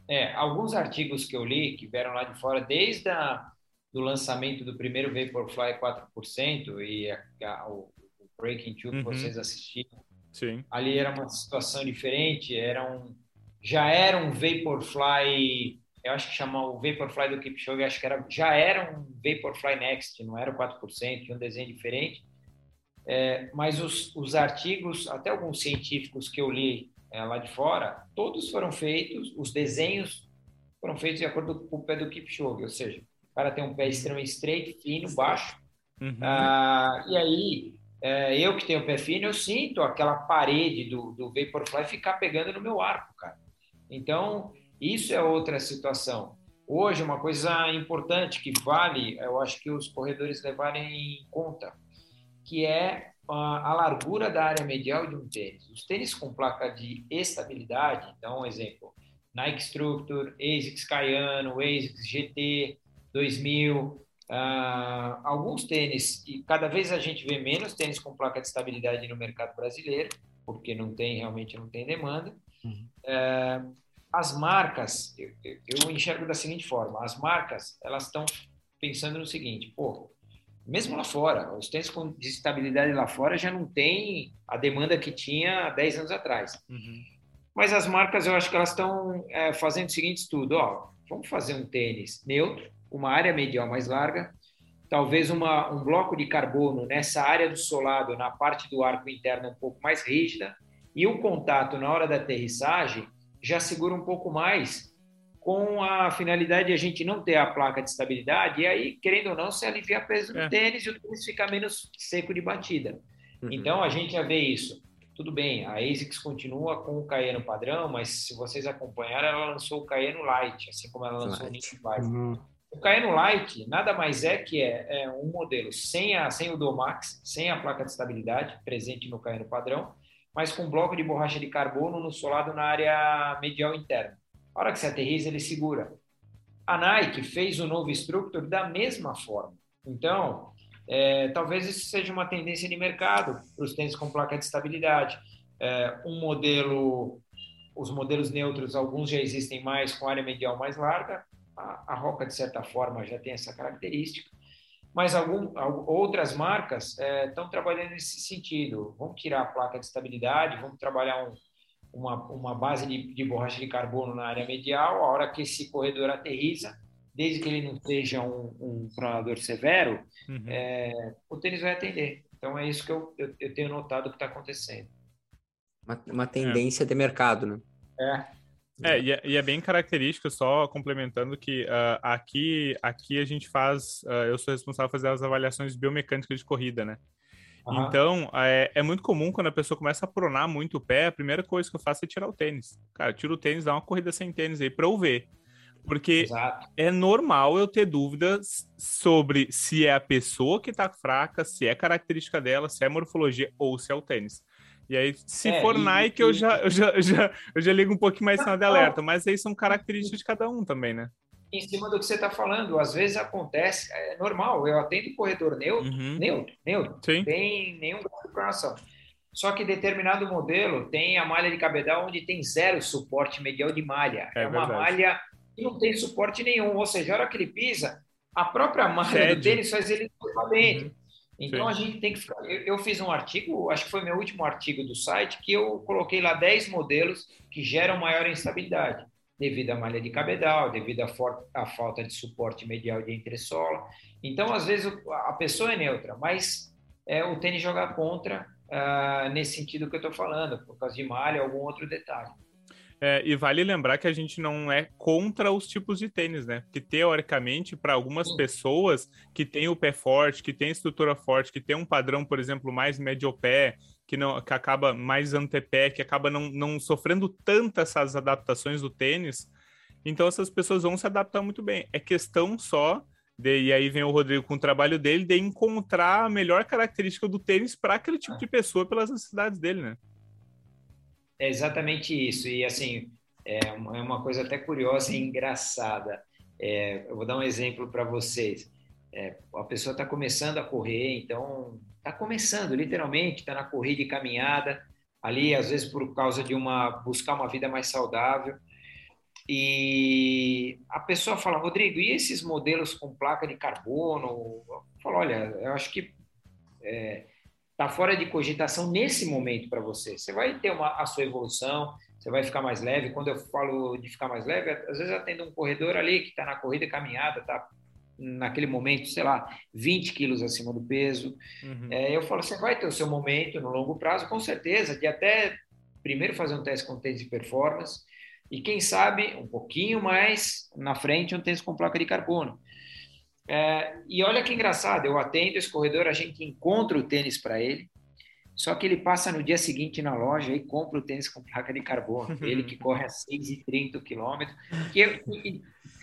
É, alguns artigos que eu li, que vieram lá de fora, desde a, do lançamento do primeiro Vaporfly 4% e a, a, o, o Breaking Two uhum. que vocês assistiram, Sim. ali era uma situação diferente, era um, já era um Vaporfly, eu acho que chamava o Vaporfly do Kipchoge, acho que era, já era um Vaporfly Next, não era o 4%, tinha um desenho diferente, é, mas os, os artigos, até alguns científicos que eu li é, lá de fora, todos foram feitos, os desenhos foram feitos de acordo com o pé do Kipchoge, ou seja, o cara tem um pé extremamente estreito, fino, baixo, uhum. ah, e aí é, eu que tenho pé fino, eu sinto aquela parede do, do Vaporfly ficar pegando no meu arco, cara. Então, isso é outra situação. Hoje, uma coisa importante que vale, eu acho que os corredores levarem em conta, que é a largura da área medial de um tênis. Os tênis com placa de estabilidade, então, um exemplo, Nike Structure, ASICS Cayano, ASICS GT 2000, Uh, alguns tênis, e cada vez a gente vê menos tênis com placa de estabilidade no mercado brasileiro, porque não tem, realmente não tem demanda. Uhum. Uh, as marcas, eu, eu, enxergo da seguinte forma, as marcas, elas estão pensando no seguinte, pô, mesmo lá fora, os tênis com de estabilidade lá fora já não tem a demanda que tinha há 10 anos atrás. Uhum. Mas as marcas, eu acho que elas estão é, fazendo o seguinte estudo, ó, vamos fazer um tênis neutro, uma área medial mais larga, talvez uma, um bloco de carbono nessa área do solado, na parte do arco interno um pouco mais rígida, e o contato na hora da aterrissagem já segura um pouco mais, com a finalidade de a gente não ter a placa de estabilidade, e aí, querendo ou não, se aliviar peso no é. tênis e o tênis fica menos seco de batida. Uhum. Então, a gente já vê isso. Tudo bem, a ASICS continua com o Cayenne padrão, mas se vocês acompanharam, ela lançou o Cayenne Light, assim como ela lançou Light. o Nitro uhum. O Caeno Light nada mais é que é, é, um modelo sem, a, sem o Domax, sem a placa de estabilidade presente no Caeno padrão, mas com bloco de borracha de carbono no solado na área medial interna. A hora que você aterriza, ele segura. A Nike fez o novo Structure da mesma forma. Então, é, talvez isso seja uma tendência de mercado para os tênis com placa de estabilidade. É, um modelo, os modelos neutros, alguns já existem mais com área medial mais larga, a, a Roca, de certa forma, já tem essa característica, mas algum, outras marcas estão é, trabalhando nesse sentido. Vamos tirar a placa de estabilidade, vamos trabalhar um, uma, uma base de, de, borracha de carbono na área medial, a hora que esse corredor aterriza, desde que ele não seja um, um pronador severo, uhum. é, o tênis vai atender. Então é isso que eu, eu, eu tenho notado que está acontecendo. Uma, uma tendência é. de mercado, né? É, é, e é, e é, bem característico, só complementando que uh, aqui, aqui a gente faz, uh, eu sou responsável por fazer as avaliações biomecânicas de corrida, né? Uhum. Então, é, é, muito comum quando a pessoa começa a pronar muito o pé, a primeira coisa que eu faço é tirar o tênis. Cara, tiro o tênis, dá uma corrida sem tênis aí pra eu ver. Porque Exato. é normal eu ter dúvidas sobre se é a pessoa que tá fraca, se é característica dela, se é morfologia ou se é o tênis. E aí, se é, for e, Nike, e... Eu, já, eu, já, eu, já, eu já ligo um pouquinho mais sinal de alerta, mas aí são características de cada um também, né? Em cima do que você está falando, às vezes acontece, é normal, eu atendo corredor neutro, uhum. neutro, neutro, Sim. tem nenhum grau de programação. Só que determinado modelo tem a malha de cabedal onde tem zero suporte medial de malha. É, é uma verdade. malha que não tem suporte nenhum, ou seja, a hora que ele pisa, a própria malha Cede. do tênis faz ele para dentro. Uhum. Então Sim. a gente tem que ficar. Eu, eu, fiz um artigo, acho que foi meu último artigo do site, que eu coloquei lá 10 modelos que geram maior instabilidade, devido à malha de cabedal, devido à, for, à falta de suporte medial de entressola. Então, às vezes, a pessoa é neutra, mas é, o tênis joga contra uh, nesse sentido que eu estou falando, por causa de malha ou algum outro detalhe. É, e vale lembrar que a gente não é contra os tipos de tênis, né? Que teoricamente, para algumas pessoas que têm o pé forte, que têm estrutura forte, que tem um padrão, por exemplo, mais médio pé, que não que acaba mais antepé, que acaba não, não sofrendo tantas essas adaptações do tênis, então essas pessoas vão se adaptar muito bem. É questão só de, e aí vem o Rodrigo com o trabalho dele de encontrar a melhor característica do tênis para aquele tipo de pessoa pelas necessidades dele, né? É exatamente isso. E assim, é uma, é uma coisa até curiosa e engraçada. É, eu vou dar um exemplo para vocês. É, a pessoa está começando a correr, então está começando, literalmente, está na corrida e caminhada, ali, às vezes por causa de uma buscar uma vida mais saudável. E a pessoa fala, Rodrigo, e esses modelos com placa de carbono? Eu falo, olha, eu acho que é, está fora de cogitação nesse momento para você. Você vai ter uma, a sua evolução, você vai ficar mais leve. Quando eu falo de ficar mais leve, às vezes atendo um corredor ali que está na corrida caminhada, está naquele momento, sei lá, 20 quilos acima do peso. Uhum. É, eu falo, você vai ter o seu momento no longo prazo, com certeza, de até primeiro fazer um teste com tênis de performance e quem sabe um pouquinho mais na frente um tênis com placa de carbono. É, e olha que engraçado, eu atendo esse corredor, a gente encontra o tênis para ele, só que ele passa no dia seguinte na loja e compra o tênis com placa de carbono. ele que corre a 6,30 quilômetros, que, que,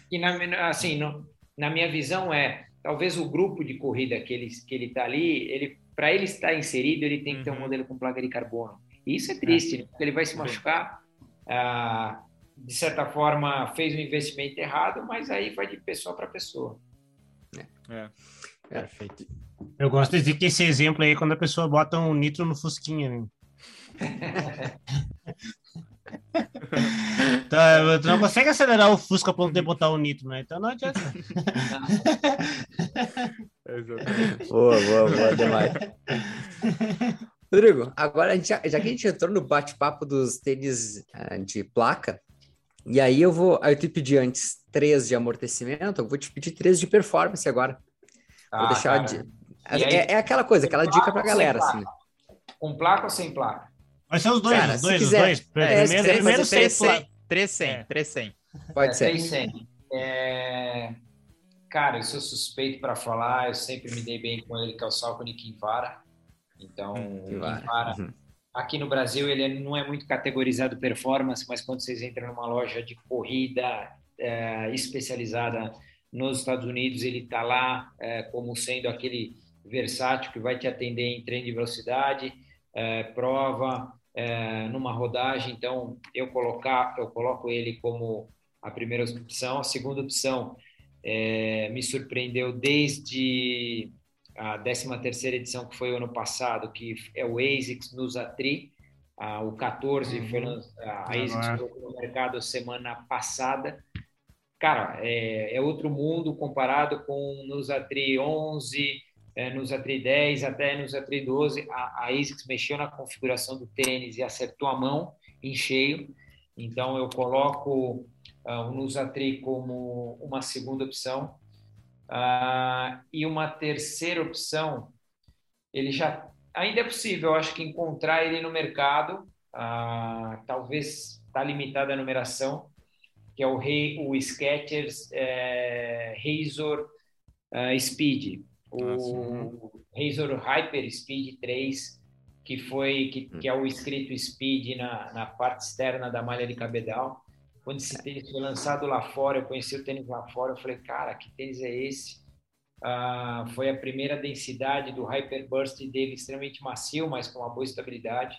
que na, assim, no, na minha visão é, talvez o grupo de corrida que ele que ele está ali, ele para ele estar inserido, ele tem que ter um uhum. modelo com placa de carbono. E isso é triste, é. Né? porque ele vai se machucar. Ah, de certa forma, fez um investimento errado, mas aí vai de pessoa para pessoa. É. é. Perfeito. Eu gosto de dizer que esse exemplo aí, quando a pessoa bota um nitro no fusquinha, né? então, tu não consegue acelerar o Fusca para poder botar o nitro, né? Então não adianta. boa, boa, boa, demais. Rodrigo, agora a gente, já, que a gente entrou no bate-papo dos tênis uh, de placa, e aí eu vou, aí eu te pedi antes três de amortecimento, eu vou te pedir três de performance agora. Ah, vou deixar de, é, é, aquela coisa, aquela dica pra galera, assim. Com placa ou sem placa? Vai ser os dois, Cara, os dois, quiser, os dois. É, primeiro, quiser, primeiro 300, 300, 300. Pode é, ser. 300. É... Cara, eu sou suspeito para falar, eu sempre me dei bem com ele, que é o Salcone Kinvara. Então, hum, Kinvara, uhum. Aqui no Brasil ele não é muito categorizado performance, mas quando vocês entram numa loja de corrida é, especializada nos Estados Unidos, ele está lá é, como sendo aquele versátil que vai te atender em trem de velocidade, é, prova, é, numa rodagem. Então, eu colocar, eu coloco ele como a primeira opção. A segunda opção é, me surpreendeu desde a 13 terceira edição que foi o ano passado, que é o ASICS Nusatri. Ah, o 14 uhum. foi a ASICS no mercado semana passada. Cara, é, é outro mundo comparado com o Nusatri 11, é, nos ATRI 10 até nos ATRI 12, a, a ASICS mexeu na configuração do tênis e acertou a mão em cheio. Então, eu coloco uh, o Nusatri como uma segunda opção. Uh, e uma terceira opção, ele já ainda é possível, eu acho que encontrar ele no mercado, uh, talvez está limitada a numeração, que é o, Rei, o Skechers é, Razor uh, Speed o Razor Hyper Speed 3, que foi que, hum. que é o escrito Speed na, na parte externa da malha de cabedal. Quando esse tênis foi lançado lá fora, eu conheci o tênis lá fora, eu falei, cara, que tênis é esse? Ah, foi a primeira densidade do Hyper Burst dele, extremamente macio, mas com uma boa estabilidade.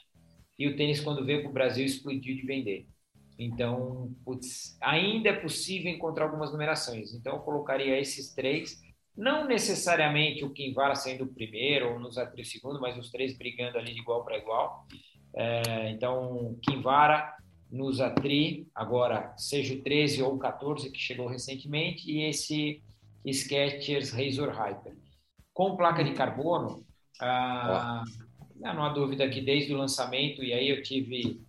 E o tênis, quando veio para o Brasil, explodiu de vender. Então, putz, ainda é possível encontrar algumas numerações. Então, eu colocaria esses três não necessariamente o Kinvara sendo o primeiro ou nos atri segundo, mas os três brigando ali de igual para igual. É, então, Kinvara, nos atri, agora seja o 13 ou o 14 que chegou recentemente, e esse Skechers Razor Hyper. Com placa de carbono, ah, não há dúvida que desde o lançamento, e aí eu tive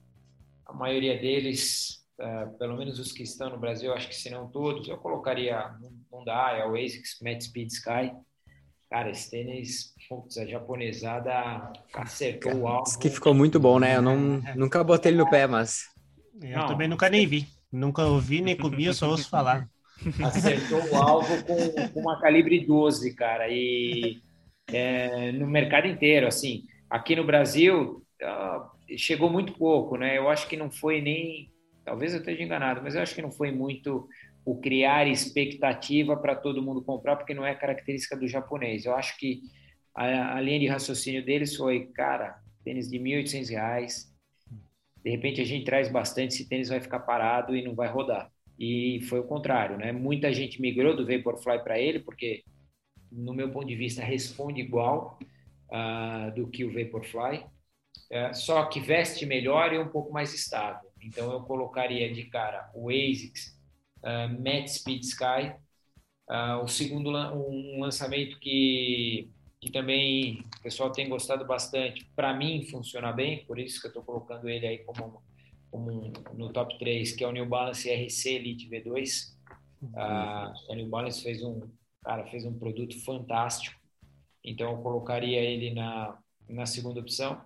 a maioria deles, uh, pelo menos os que estão no Brasil, acho que se não todos, eu colocaria é o ASICS Matt Speed Sky. Cara, esse tênis, putz, a japonesada acertou o alvo. Que ficou muito bom, né? Eu não, nunca botei ele no pé, mas... Eu não, também nunca nem vi. Nunca ouvi, nem comi, eu só ouço falar. Acertou o alvo com, com uma calibre 12, cara. E é, no mercado inteiro, assim. Aqui no Brasil, uh, chegou muito pouco, né? Eu acho que não foi nem... Talvez eu esteja enganado, mas eu acho que não foi muito o criar expectativa para todo mundo comprar, porque não é característica do japonês. Eu acho que a, a linha de raciocínio deles foi, cara, tênis de R$ 1.800, de repente a gente traz bastante, esse tênis vai ficar parado e não vai rodar. E foi o contrário, né? Muita gente migrou do Vaporfly para ele, porque, no meu ponto de vista, responde igual uh, do que o Vaporfly, uh, só que veste melhor e um pouco mais estável. Então, eu colocaria de cara o ASICS uh, Speed Sky. Uh, o segundo, um lançamento que, que também o pessoal tem gostado bastante, para mim funciona bem, por isso que eu estou colocando ele aí como, como um, no top 3, que é o New Balance RC Elite V2. Uh, ah, o New Balance fez um, cara, fez um produto fantástico, então eu colocaria ele na, na segunda opção.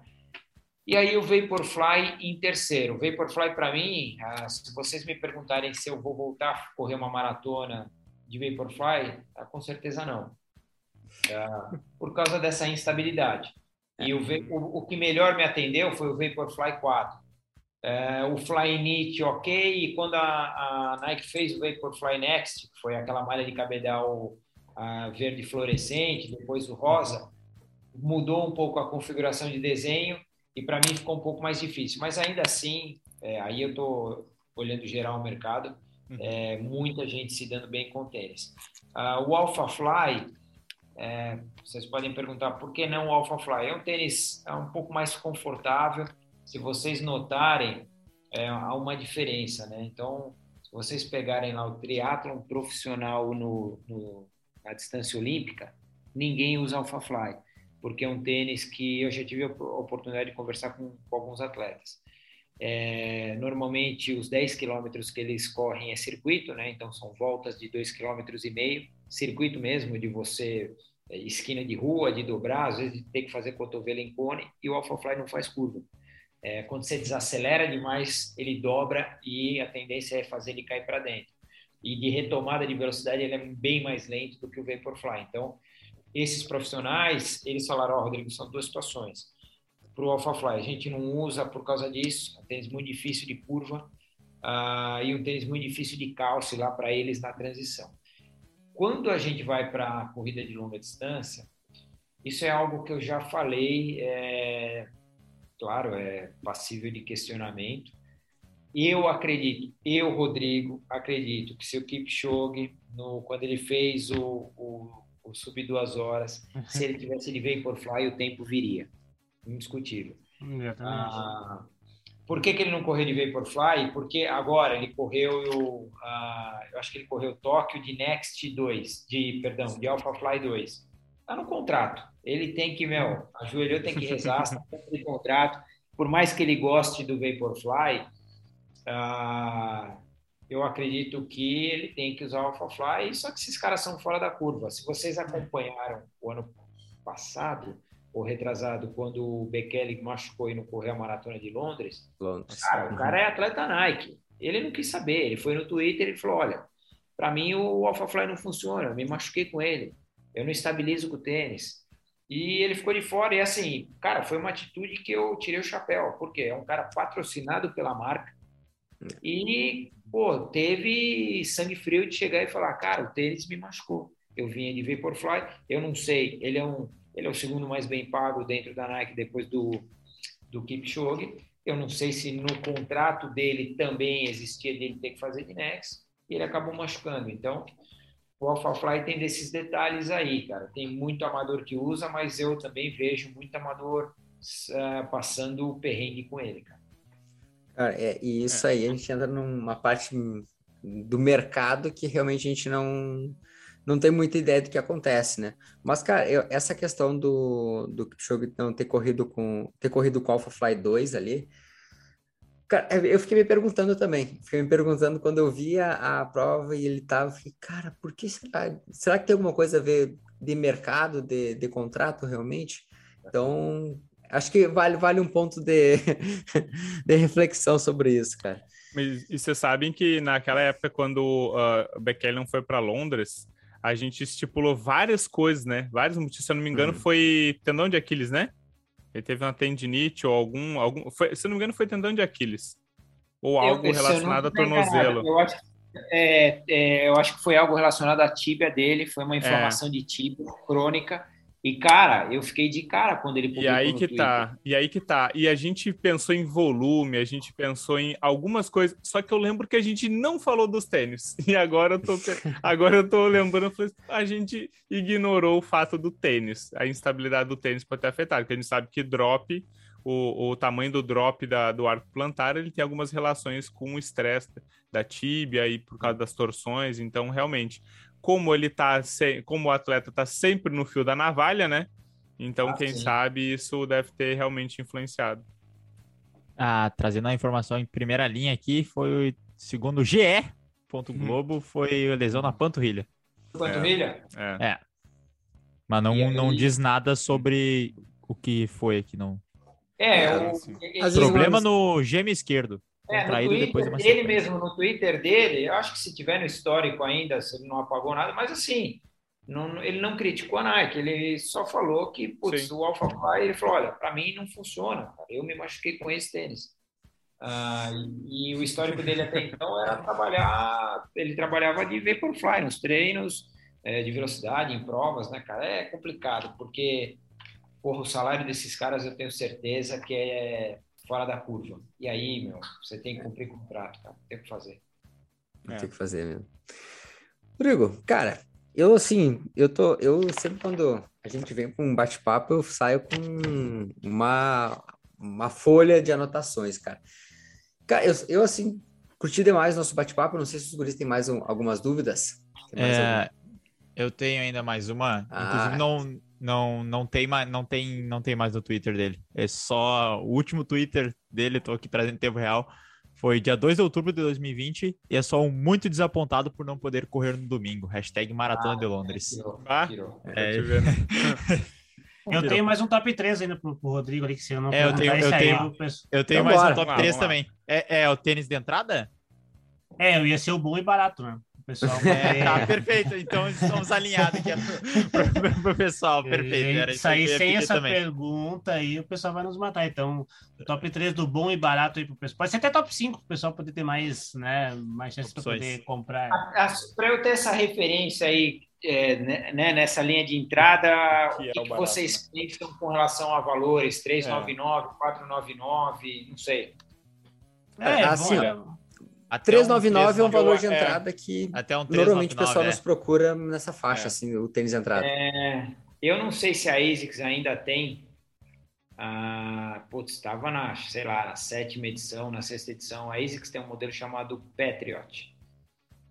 E aí o Vaporfly em terceiro. O Vaporfly para mim, ah, se vocês me perguntarem se eu vou voltar a correr uma maratona de Vaporfly, ah, com certeza não. Ah, por causa dessa instabilidade. E o, o, o, que melhor me atendeu foi o Vaporfly 4. É, o Flyknit ok, e quando a, a, Nike fez o Vaporfly Next, que foi aquela malha de cabedal verde fluorescente, depois o rosa, mudou um pouco a configuração de desenho e para mim ficou um pouco mais difícil. Mas ainda assim, é, aí eu estou olhando geral o mercado, Uhum. É, muita gente se dando bem com tênis. Uh, o Alpha Fly, é, vocês podem perguntar por que não o Alpha Fly? É um tênis é um pouco mais confortável. Se vocês notarem, é, há uma diferença, né? Então, se vocês pegarem lá o triatlon profissional no, no, na distância olímpica, ninguém usa Alpha Fly, porque é um tênis que eu já tive a oportunidade de conversar com, com alguns atletas. É, normalmente os 10 quilômetros que eles correm é circuito, né? Então são voltas de 2,5 km e meio, circuito mesmo de você esquina de rua, de dobrar, às vezes tem que fazer cotovelo em cone e o AlphaFly não faz curva. É, quando você desacelera demais, ele dobra e a tendência é fazer ele cair para dentro. E de retomada de velocidade ele é bem mais lento do que o Vaporfly. Então, esses profissionais, eles falaram, ó, oh, Rodrigo, são duas situações para o AlphaFly. A gente não usa por causa disso, é um tênis muito difícil de curva uh, e um tênis muito difícil de calço lá para eles na transição. Quando a gente vai para a corrida de longa distância, isso é algo que eu já falei, é, claro, é passível de questionamento. Eu acredito, eu, Rodrigo, acredito que se o Kipchoge, no, quando ele fez o, o, o sub duas horas, se ele tivesse de Vaporfly, o tempo viria indiscutível. Ah, por que, que ele não correu de Vaporfly? Porque agora ele correu, ah, eu acho que ele correu Tóquio de Next 2, de, perdão, de AlphaFly 2. Está no contrato. Ele tem que, meu, ajoelhou, tem que rezar, está no contrato. Por mais que ele goste do Vaporfly, ah, eu acredito que ele tem que usar o AlphaFly, só que esses caras são fora da curva. Se vocês acompanharam o ano passado, ou retrasado, quando o Bekele machucou e não correu a maratona de Londres. Londres. Cara, o cara é atleta Nike. Ele não quis saber. Ele foi no Twitter e falou: Olha, para mim o AlphaFly não funciona. Eu me machuquei com ele. Eu não estabilizo com o tênis. E ele ficou de fora. E assim, cara, foi uma atitude que eu tirei o chapéu. Porque é um cara patrocinado pela marca. E, pô, teve sangue frio de chegar e falar: Cara, o tênis me machucou. Eu vinha de Vaporfly. Eu não sei. Ele é um ele é o segundo mais bem pago dentro da Nike depois do, do Kipchoge. Eu não sei se no contrato dele também existia dele ter que fazer de Nex e ele acabou machucando. Então, o AlphaFly tem desses detalhes aí, cara. Tem muito amador que usa, mas eu também vejo muito amador uh, passando o perrengue com ele, cara. Cara, é, e isso é. aí a gente entra numa parte do mercado que realmente a gente não não tem muita ideia do que acontece, né? Mas, cara, eu, essa questão do, do Kipchoge não ter corrido com ter corrido com o Alpha Fly 2 ali, cara, eu fiquei me perguntando também. Fiquei me perguntando quando eu via a prova e ele tava, fiquei, cara, por que será? Será que tem alguma coisa a ver de mercado, de, de contrato realmente? Então, acho que vale, vale um ponto de, de reflexão sobre isso, cara. E vocês sabem que naquela época, quando uh, Bekele foi para Londres, a gente estipulou várias coisas, né? Vários motivos. Se eu não me engano, uhum. foi tendão de Aquiles, né? Ele teve uma tendinite ou algum. algum foi, se eu não me engano, foi tendão de Aquiles. Ou algo eu, relacionado a tornozelo. Eu acho, é, é, eu acho que foi algo relacionado à tíbia dele, foi uma inflamação é. de tíbia crônica. E, cara, eu fiquei de cara quando ele publicou E aí que tá, e aí que tá. E a gente pensou em volume, a gente pensou em algumas coisas, só que eu lembro que a gente não falou dos tênis. E agora eu tô, agora eu tô lembrando, a gente ignorou o fato do tênis. A instabilidade do tênis pode ter afetado, porque a gente sabe que drop, o, o tamanho do drop da, do arco plantar, ele tem algumas relações com o estresse da tíbia e por causa das torções. Então, realmente, como ele tá, se... como o atleta tá sempre no fio da navalha, né? Então, ah, quem sim. sabe isso deve ter realmente influenciado. Ah, trazendo a informação em primeira linha aqui, foi segundo o GE. Ponto Globo, uhum. foi lesão na panturrilha. Panturrilha? É. é. Mas não, aí... não diz nada sobre o que foi aqui, não. É, é o... problema no gêmeo esquerdo. É, no Twitter dele mesmo, no Twitter dele, eu acho que se tiver no histórico ainda, se ele não apagou nada, mas assim, não, ele não criticou a Nike, ele só falou que, putz, Sim. o AlphaFly, ele falou, olha, para mim não funciona, cara. eu me machuquei com esse tênis. Ah, e, e, o histórico dele até então era trabalhar, ele trabalhava de Vaporfly nos treinos, é, de velocidade, em provas, né, cara? É complicado, porque, porra, o salário desses caras eu tenho certeza que é fora da curva. E aí, meu, você tem que cumprir com o contrato, cara. Tem que fazer. É. tem que fazer mesmo. Rodrigo, cara, eu assim, eu tô, eu sempre quando a gente vem com um bate-papo, eu saio com uma, uma folha de anotações, cara. Cara, eu, eu assim, curti demais nosso bate-papo, não sei se os guris têm mais um, algumas dúvidas. Mais é, eu tenho ainda mais uma, ah. inclusive não, não, não, tem mais, não, tem, não tem mais no Twitter dele, é só o último Twitter dele, tô aqui trazendo em tempo real, foi dia 2 de outubro de 2020 e é só um muito desapontado por não poder correr no domingo. Hashtag Maratona ah, de Londres. Tirou, ah, É... Eu tenho mais um top 3 ainda pro, pro Rodrigo ali, que se eu não é, eu tenho, eu tenho, aí, eu, eu tenho então, mais bora. um top 3 também. É, é o tênis de entrada? É, eu ia ser o bom e barato, né? Pessoal. É, tá, perfeito. Então estamos alinhados aqui para o pessoal. Perfeito. Era sair sem essa também. pergunta aí, o pessoal vai nos matar. Então, top 3 do bom e barato aí para o pessoal. Pode ser até top 5, para o pessoal poder ter mais, né, mais chance para poder comprar. Para eu ter essa referência aí, é, né, né nessa linha de entrada, que o que, é o barato, vocês né? pensam com relação a valores? 399, é. 499, não sei. É, assim, bom, até 399 um é um valor de é. entrada é, que um normalmente o pessoal é. nos procura nessa faixa, é. assim, o tênis de entrada. É, eu não sei se a ASICS ainda tem. Ah, putz, estava na, sei lá, na sétima edição, na sexta edição. A ASICS tem um modelo chamado Patriot.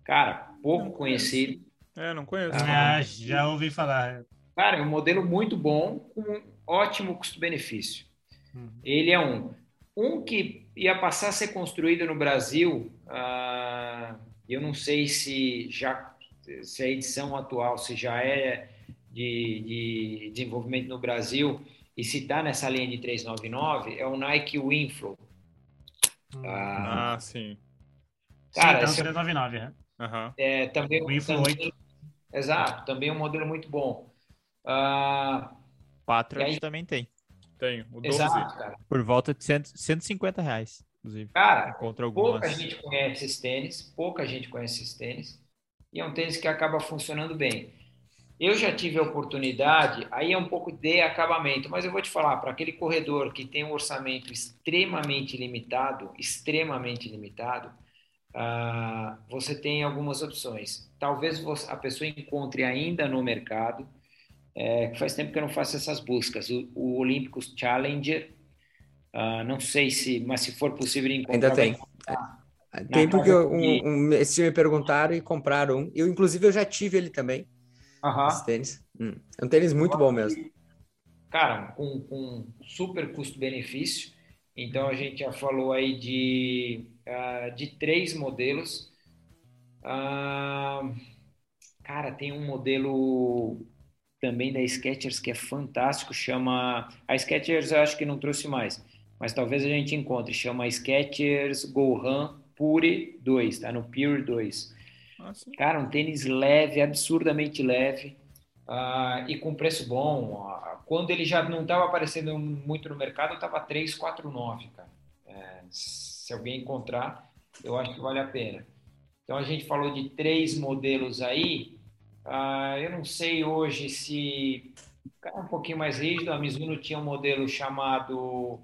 Cara, pouco não conhecido. É, não conheço. Ah, já ouvi falar. Cara, é um modelo muito bom, com ótimo custo-benefício. Uhum. Ele é um. Um que ia passar a ser construído no Brasil, uh, eu não sei se já se a edição atual se já é de, de desenvolvimento no Brasil e se está nessa linha de 399 é o Nike Winflow. Uh, ah, sim. Cara, sim, então 399, né? Uhum. É, também, Winflow também, 8. Exato, também é um modelo muito bom. Uh, Patriot aí, também tem. Tenho, o 12. Exato, cara. Por volta de 100, 150 reais, inclusive. Cara, pouca gente conhece esses tênis, pouca gente conhece esses tênis, e é um tênis que acaba funcionando bem. Eu já tive a oportunidade, aí é um pouco de acabamento, mas eu vou te falar, para aquele corredor que tem um orçamento extremamente limitado, extremamente limitado, uh, você tem algumas opções. Talvez a pessoa encontre ainda no mercado é, faz tempo que eu não faço essas buscas. O, o Challenger, uh, não sei se, mas se for possível encontrar. Ainda tem. É, tem porque um, um, esse me perguntaram e compraram um. Eu, inclusive, eu já tive ele também. Uhum. Esse tênis. Hum. É um tênis muito bom mesmo. Cara, com, com super custo-benefício. Então, a gente já falou aí de, uh, de três modelos. Uh, cara, tem um modelo também da Skechers que é fantástico, chama a Skechers eu acho que não trouxe mais, mas talvez a gente encontre, chama Skechers Gohan Pure 2, tá no Pure 2. Nossa. Ah, Cara, um tênis leve, absurdamente leve uh, e com preço bom. Uh, quando ele já não estava aparecendo muito no mercado, estava 349, cara. É, se alguém encontrar, eu acho que vale a pena. Então a gente falou de três modelos aí, ah, eu não sei hoje se é um pouquinho mais rígido. A Mizuno tinha um modelo chamado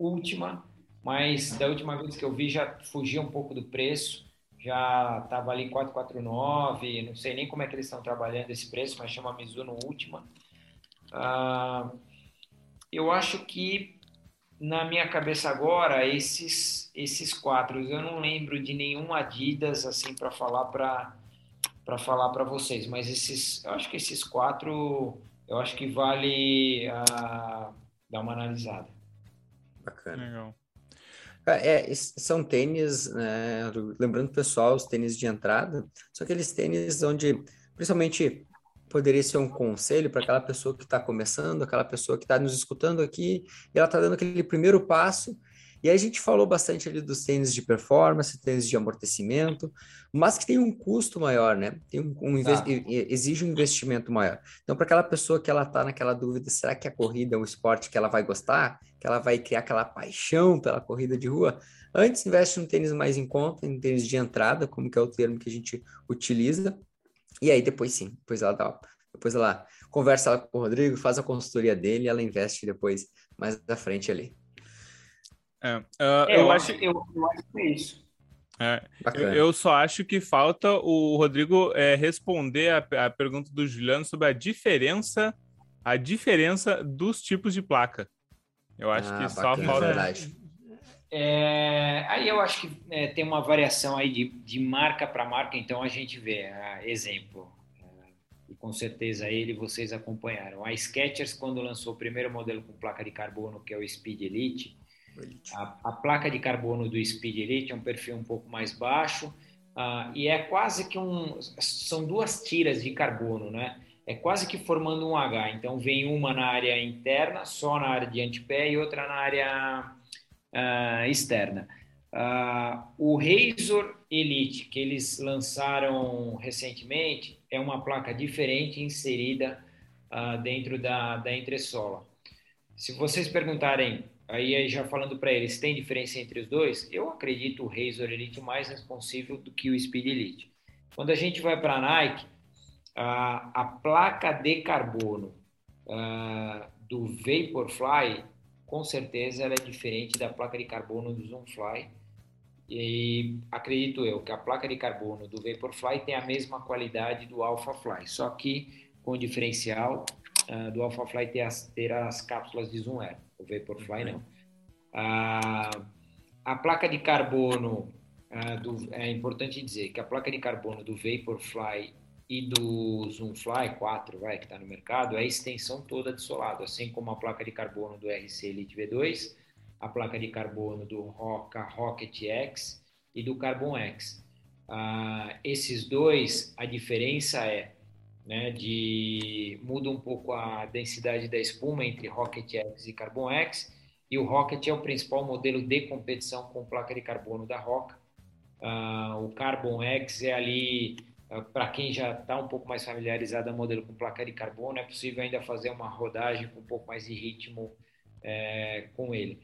Ultima, mas da última vez que eu vi já fugia um pouco do preço. Já estava ali 449, não sei nem como é que eles estão trabalhando esse preço, mas chama Mizuno Ultima. Ah, eu acho que na minha cabeça agora esses esses quatro, eu não lembro de nenhum Adidas assim para falar para para falar para vocês. Mas esses, eu acho que esses quatro, eu acho que vale uh, dar uma analisada. Bacana. Legal. É, são tênis, né, lembrando pessoal, os tênis de entrada, são aqueles tênis onde, principalmente, poderia ser um conselho para aquela pessoa que está começando, aquela pessoa que está nos escutando aqui, e ela está dando aquele primeiro passo e aí a gente falou bastante ali dos tênis de performance, tênis de amortecimento, mas que tem um custo maior, né? Tem um, um tá. exige um investimento maior. Então, para aquela pessoa que ela está naquela dúvida, será que a corrida é um esporte que ela vai gostar? Que ela vai criar aquela paixão pela corrida de rua? Antes, investe num tênis mais em conta, em tênis de entrada, como que é o termo que a gente utiliza. E aí, depois sim, depois ela dá, depois ela conversa com o Rodrigo, faz a consultoria dele e ela investe depois, mais à frente ali. É, uh, eu, eu, acho, eu, eu, acho que é isso. É, eu, eu, só acho que falta o Rodrigo é, responder a, a, pergunta do Juliano sobre a diferença, a diferença dos tipos de placa. Eu acho ah, que só falta. Verdade. É, aí eu acho que é, tem uma variação aí de, de marca para marca, então a gente vê, uh, exemplo, uh, e com certeza ele vocês acompanharam. A Skechers, quando lançou o primeiro modelo com placa de carbono, que é o Speed Elite, a, a, placa de carbono do Speed Elite é um perfil um pouco mais baixo uh, e é quase que um. São duas tiras de carbono, né? É quase que formando um H. Então vem uma na área interna, só na área de antepé, e outra na área uh, externa. Uh, o Razor Elite, que eles lançaram recentemente, é uma placa diferente inserida dentro da, da entressola. Se vocês perguntarem Aí, já falando para eles, tem diferença entre os dois? Eu acredito o Razor Elite mais responsível do que o Speed Elite. Quando a gente vai para a Nike, a, a, placa de carbono do Vaporfly, com certeza ela é diferente da placa de carbono do Zoomfly. E acredito eu que a placa de carbono do Vaporfly tem a mesma qualidade do Alphafly, só que com o diferencial uh, do Alphafly ter as, ter as cápsulas de Zoom Air o Vaporfly não. A, a placa de carbono, do, é importante dizer que a placa de carbono do Vaporfly e do Zoomfly 4, vai, que está no mercado, é a extensão toda de solado, assim como a placa de carbono do RC Elite V2, a placa de carbono do Roca Rocket X e do Carbon X. Ah, esses dois, a diferença é né, de muda um pouco a densidade da espuma entre Rocket X e Carbon X, e o Rocket é o principal modelo de competição com placa de carbono da Roca. Uh, o Carbon X é ali, uh, para quem já está um pouco mais familiarizado, é modelo com placa de carbono, é possível ainda fazer uma rodagem com um pouco mais de ritmo é, com ele.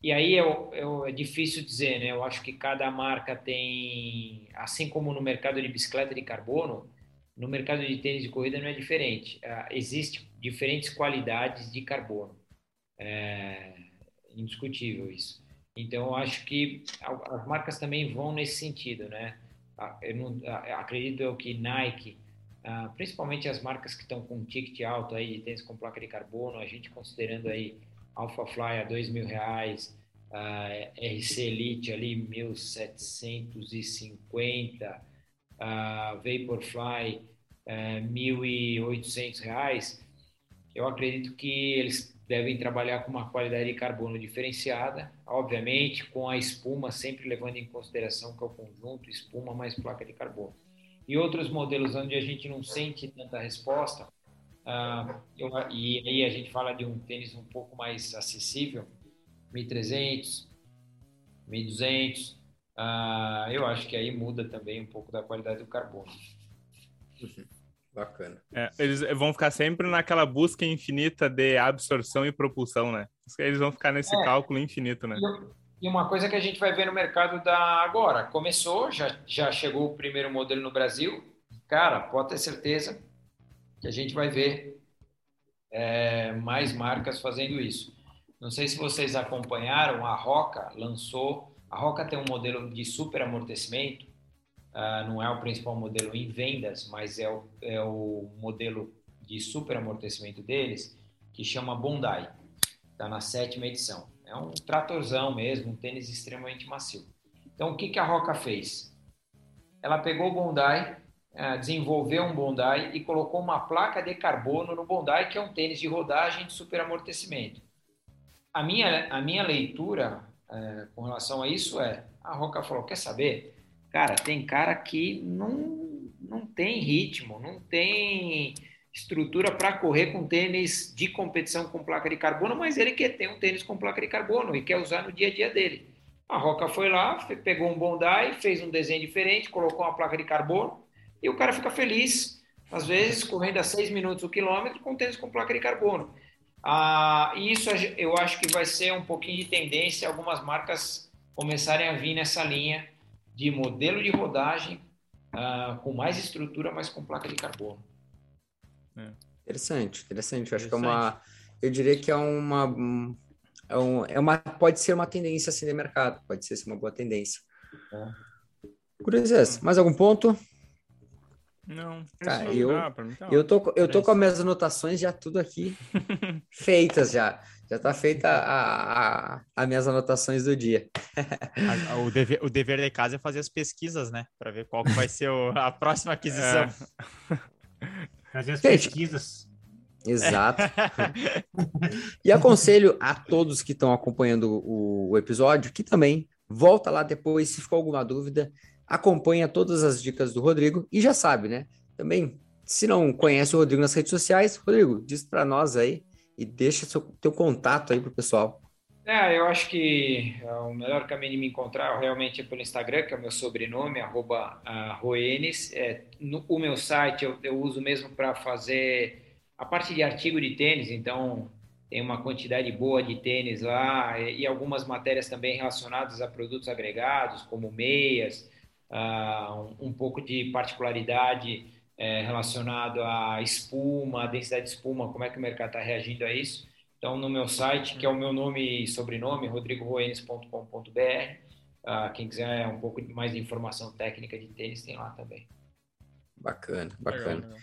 E aí eu, eu, é difícil dizer, né? Eu acho que cada marca tem, assim como no mercado de bicicleta de carbono, no mercado de tênis de corrida não é diferente. Uh, Existem diferentes qualidades de carbono. É indiscutível isso. Então, acho que as marcas também vão nesse sentido, né? Ah, eu não, ah, acredito eu que Nike, principalmente as marcas que estão com ticket alto aí de tênis com placa de carbono, a gente considerando aí Alpha Fly a dois mil reais, RC Elite ali 1.750, uh, Vaporfly é, R$ 1.800, eu acredito que eles devem trabalhar com uma qualidade de carbono diferenciada, obviamente com a espuma sempre levando em consideração que é o conjunto espuma mais placa de carbono. E outros modelos onde a gente não sente tanta resposta, uh, eu, e aí a gente fala de um tênis um pouco mais acessível, 1.300, 1.200, uh, eu acho que aí muda também um pouco da qualidade do carbono. Uhum. Bacana. É, eles vão ficar sempre naquela busca infinita de absorção e propulsão, né? Eles vão ficar nesse é. cálculo infinito, né? E uma coisa que a gente vai ver no mercado da agora, começou, já, já chegou o primeiro modelo no Brasil, cara, pode ter certeza que a gente vai ver é, mais marcas fazendo isso. Não sei se vocês acompanharam, a Roca lançou, a Roca tem um modelo de super amortecimento uh, não é o principal modelo em vendas, mas é o, é o modelo de super amortecimento deles, que chama Bondi. Está na sétima edição. É um tratorzão mesmo, um tênis extremamente macio. Então, o que, que a Roca fez? Ela pegou o Bondi, uh, desenvolveu um Bondi e colocou uma placa de carbono no Bondi, que é um tênis de rodagem de super amortecimento. A minha, a minha leitura uh, com relação a isso é: a Roca falou, quer saber? Cara, tem cara que não, não tem ritmo, não tem estrutura para correr com tênis de competição com placa de carbono, mas ele quer ter um tênis com placa de carbono e quer usar no dia a dia dele. A Roca foi lá, pegou um Bondi, fez um desenho diferente, colocou uma placa de carbono e o cara fica feliz, às vezes correndo a 6 minutos o quilômetro com tênis com placa de carbono. Ah, e isso eu acho que vai ser um pouquinho de tendência, algumas marcas começarem a vir nessa linha de modelo de rodagem uh, com mais estrutura, mas com placa de carbono. É. Interessante, interessante. Eu acho que é uma. Eu diria que é uma. É, um, é uma. Pode ser uma tendência assim de mercado, pode ser uma boa tendência. É. Mais algum ponto? Não. Tá, eu, tá eu tô, eu tô com as minhas anotações já tudo aqui feitas já. Já tá feita a, a, a minhas anotações do dia. a, o, dever, o dever de casa é fazer as pesquisas, né? Para ver qual vai ser o, a próxima aquisição. É. Fazer as Gente, pesquisas. Exato. e aconselho a todos que estão acompanhando o, o episódio que também volta lá depois, se ficou alguma dúvida, acompanha todas as dicas do Rodrigo e já sabe, né? Também, se não conhece o Rodrigo nas redes sociais, Rodrigo, diz para nós aí e deixa seu teu contato aí pro pessoal. É, eu acho que é o melhor caminho de me encontrar realmente é pelo Instagram, que é o meu sobrenome, arroba Roenes. É, no, o meu site eu, eu uso mesmo para fazer a parte de artigo de tênis, então tem uma quantidade boa de tênis lá e, e algumas matérias também relacionadas a produtos agregados, como meias, uh, um, um, pouco de particularidade é, relacionado à espuma, a densidade de espuma, como é que o mercado está reagindo a isso. Então, no meu site, que é o meu nome e sobrenome, rodrigoroenes.com.br, uh, ah, quem quiser um pouco mais de informação técnica de tênis, tem lá também. Bacana, bacana. Legal.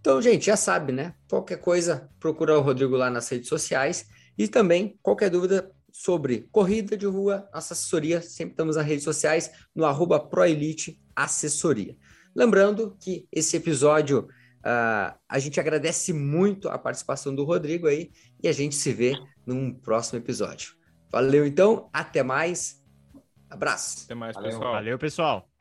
Então, gente, já sabe, né? Qualquer coisa, procura o Rodrigo lá nas redes sociais. E também, qualquer dúvida sobre corrida de rua, nossa assessoria, sempre estamos nas redes sociais, no arroba ProElite Assessoria. Lembrando que esse episódio uh, a gente agradece muito a participação do Rodrigo aí e a gente se vê num próximo episódio. Valeu então, até mais. Abraço. Até mais, Valeu. pessoal. Valeu, pessoal.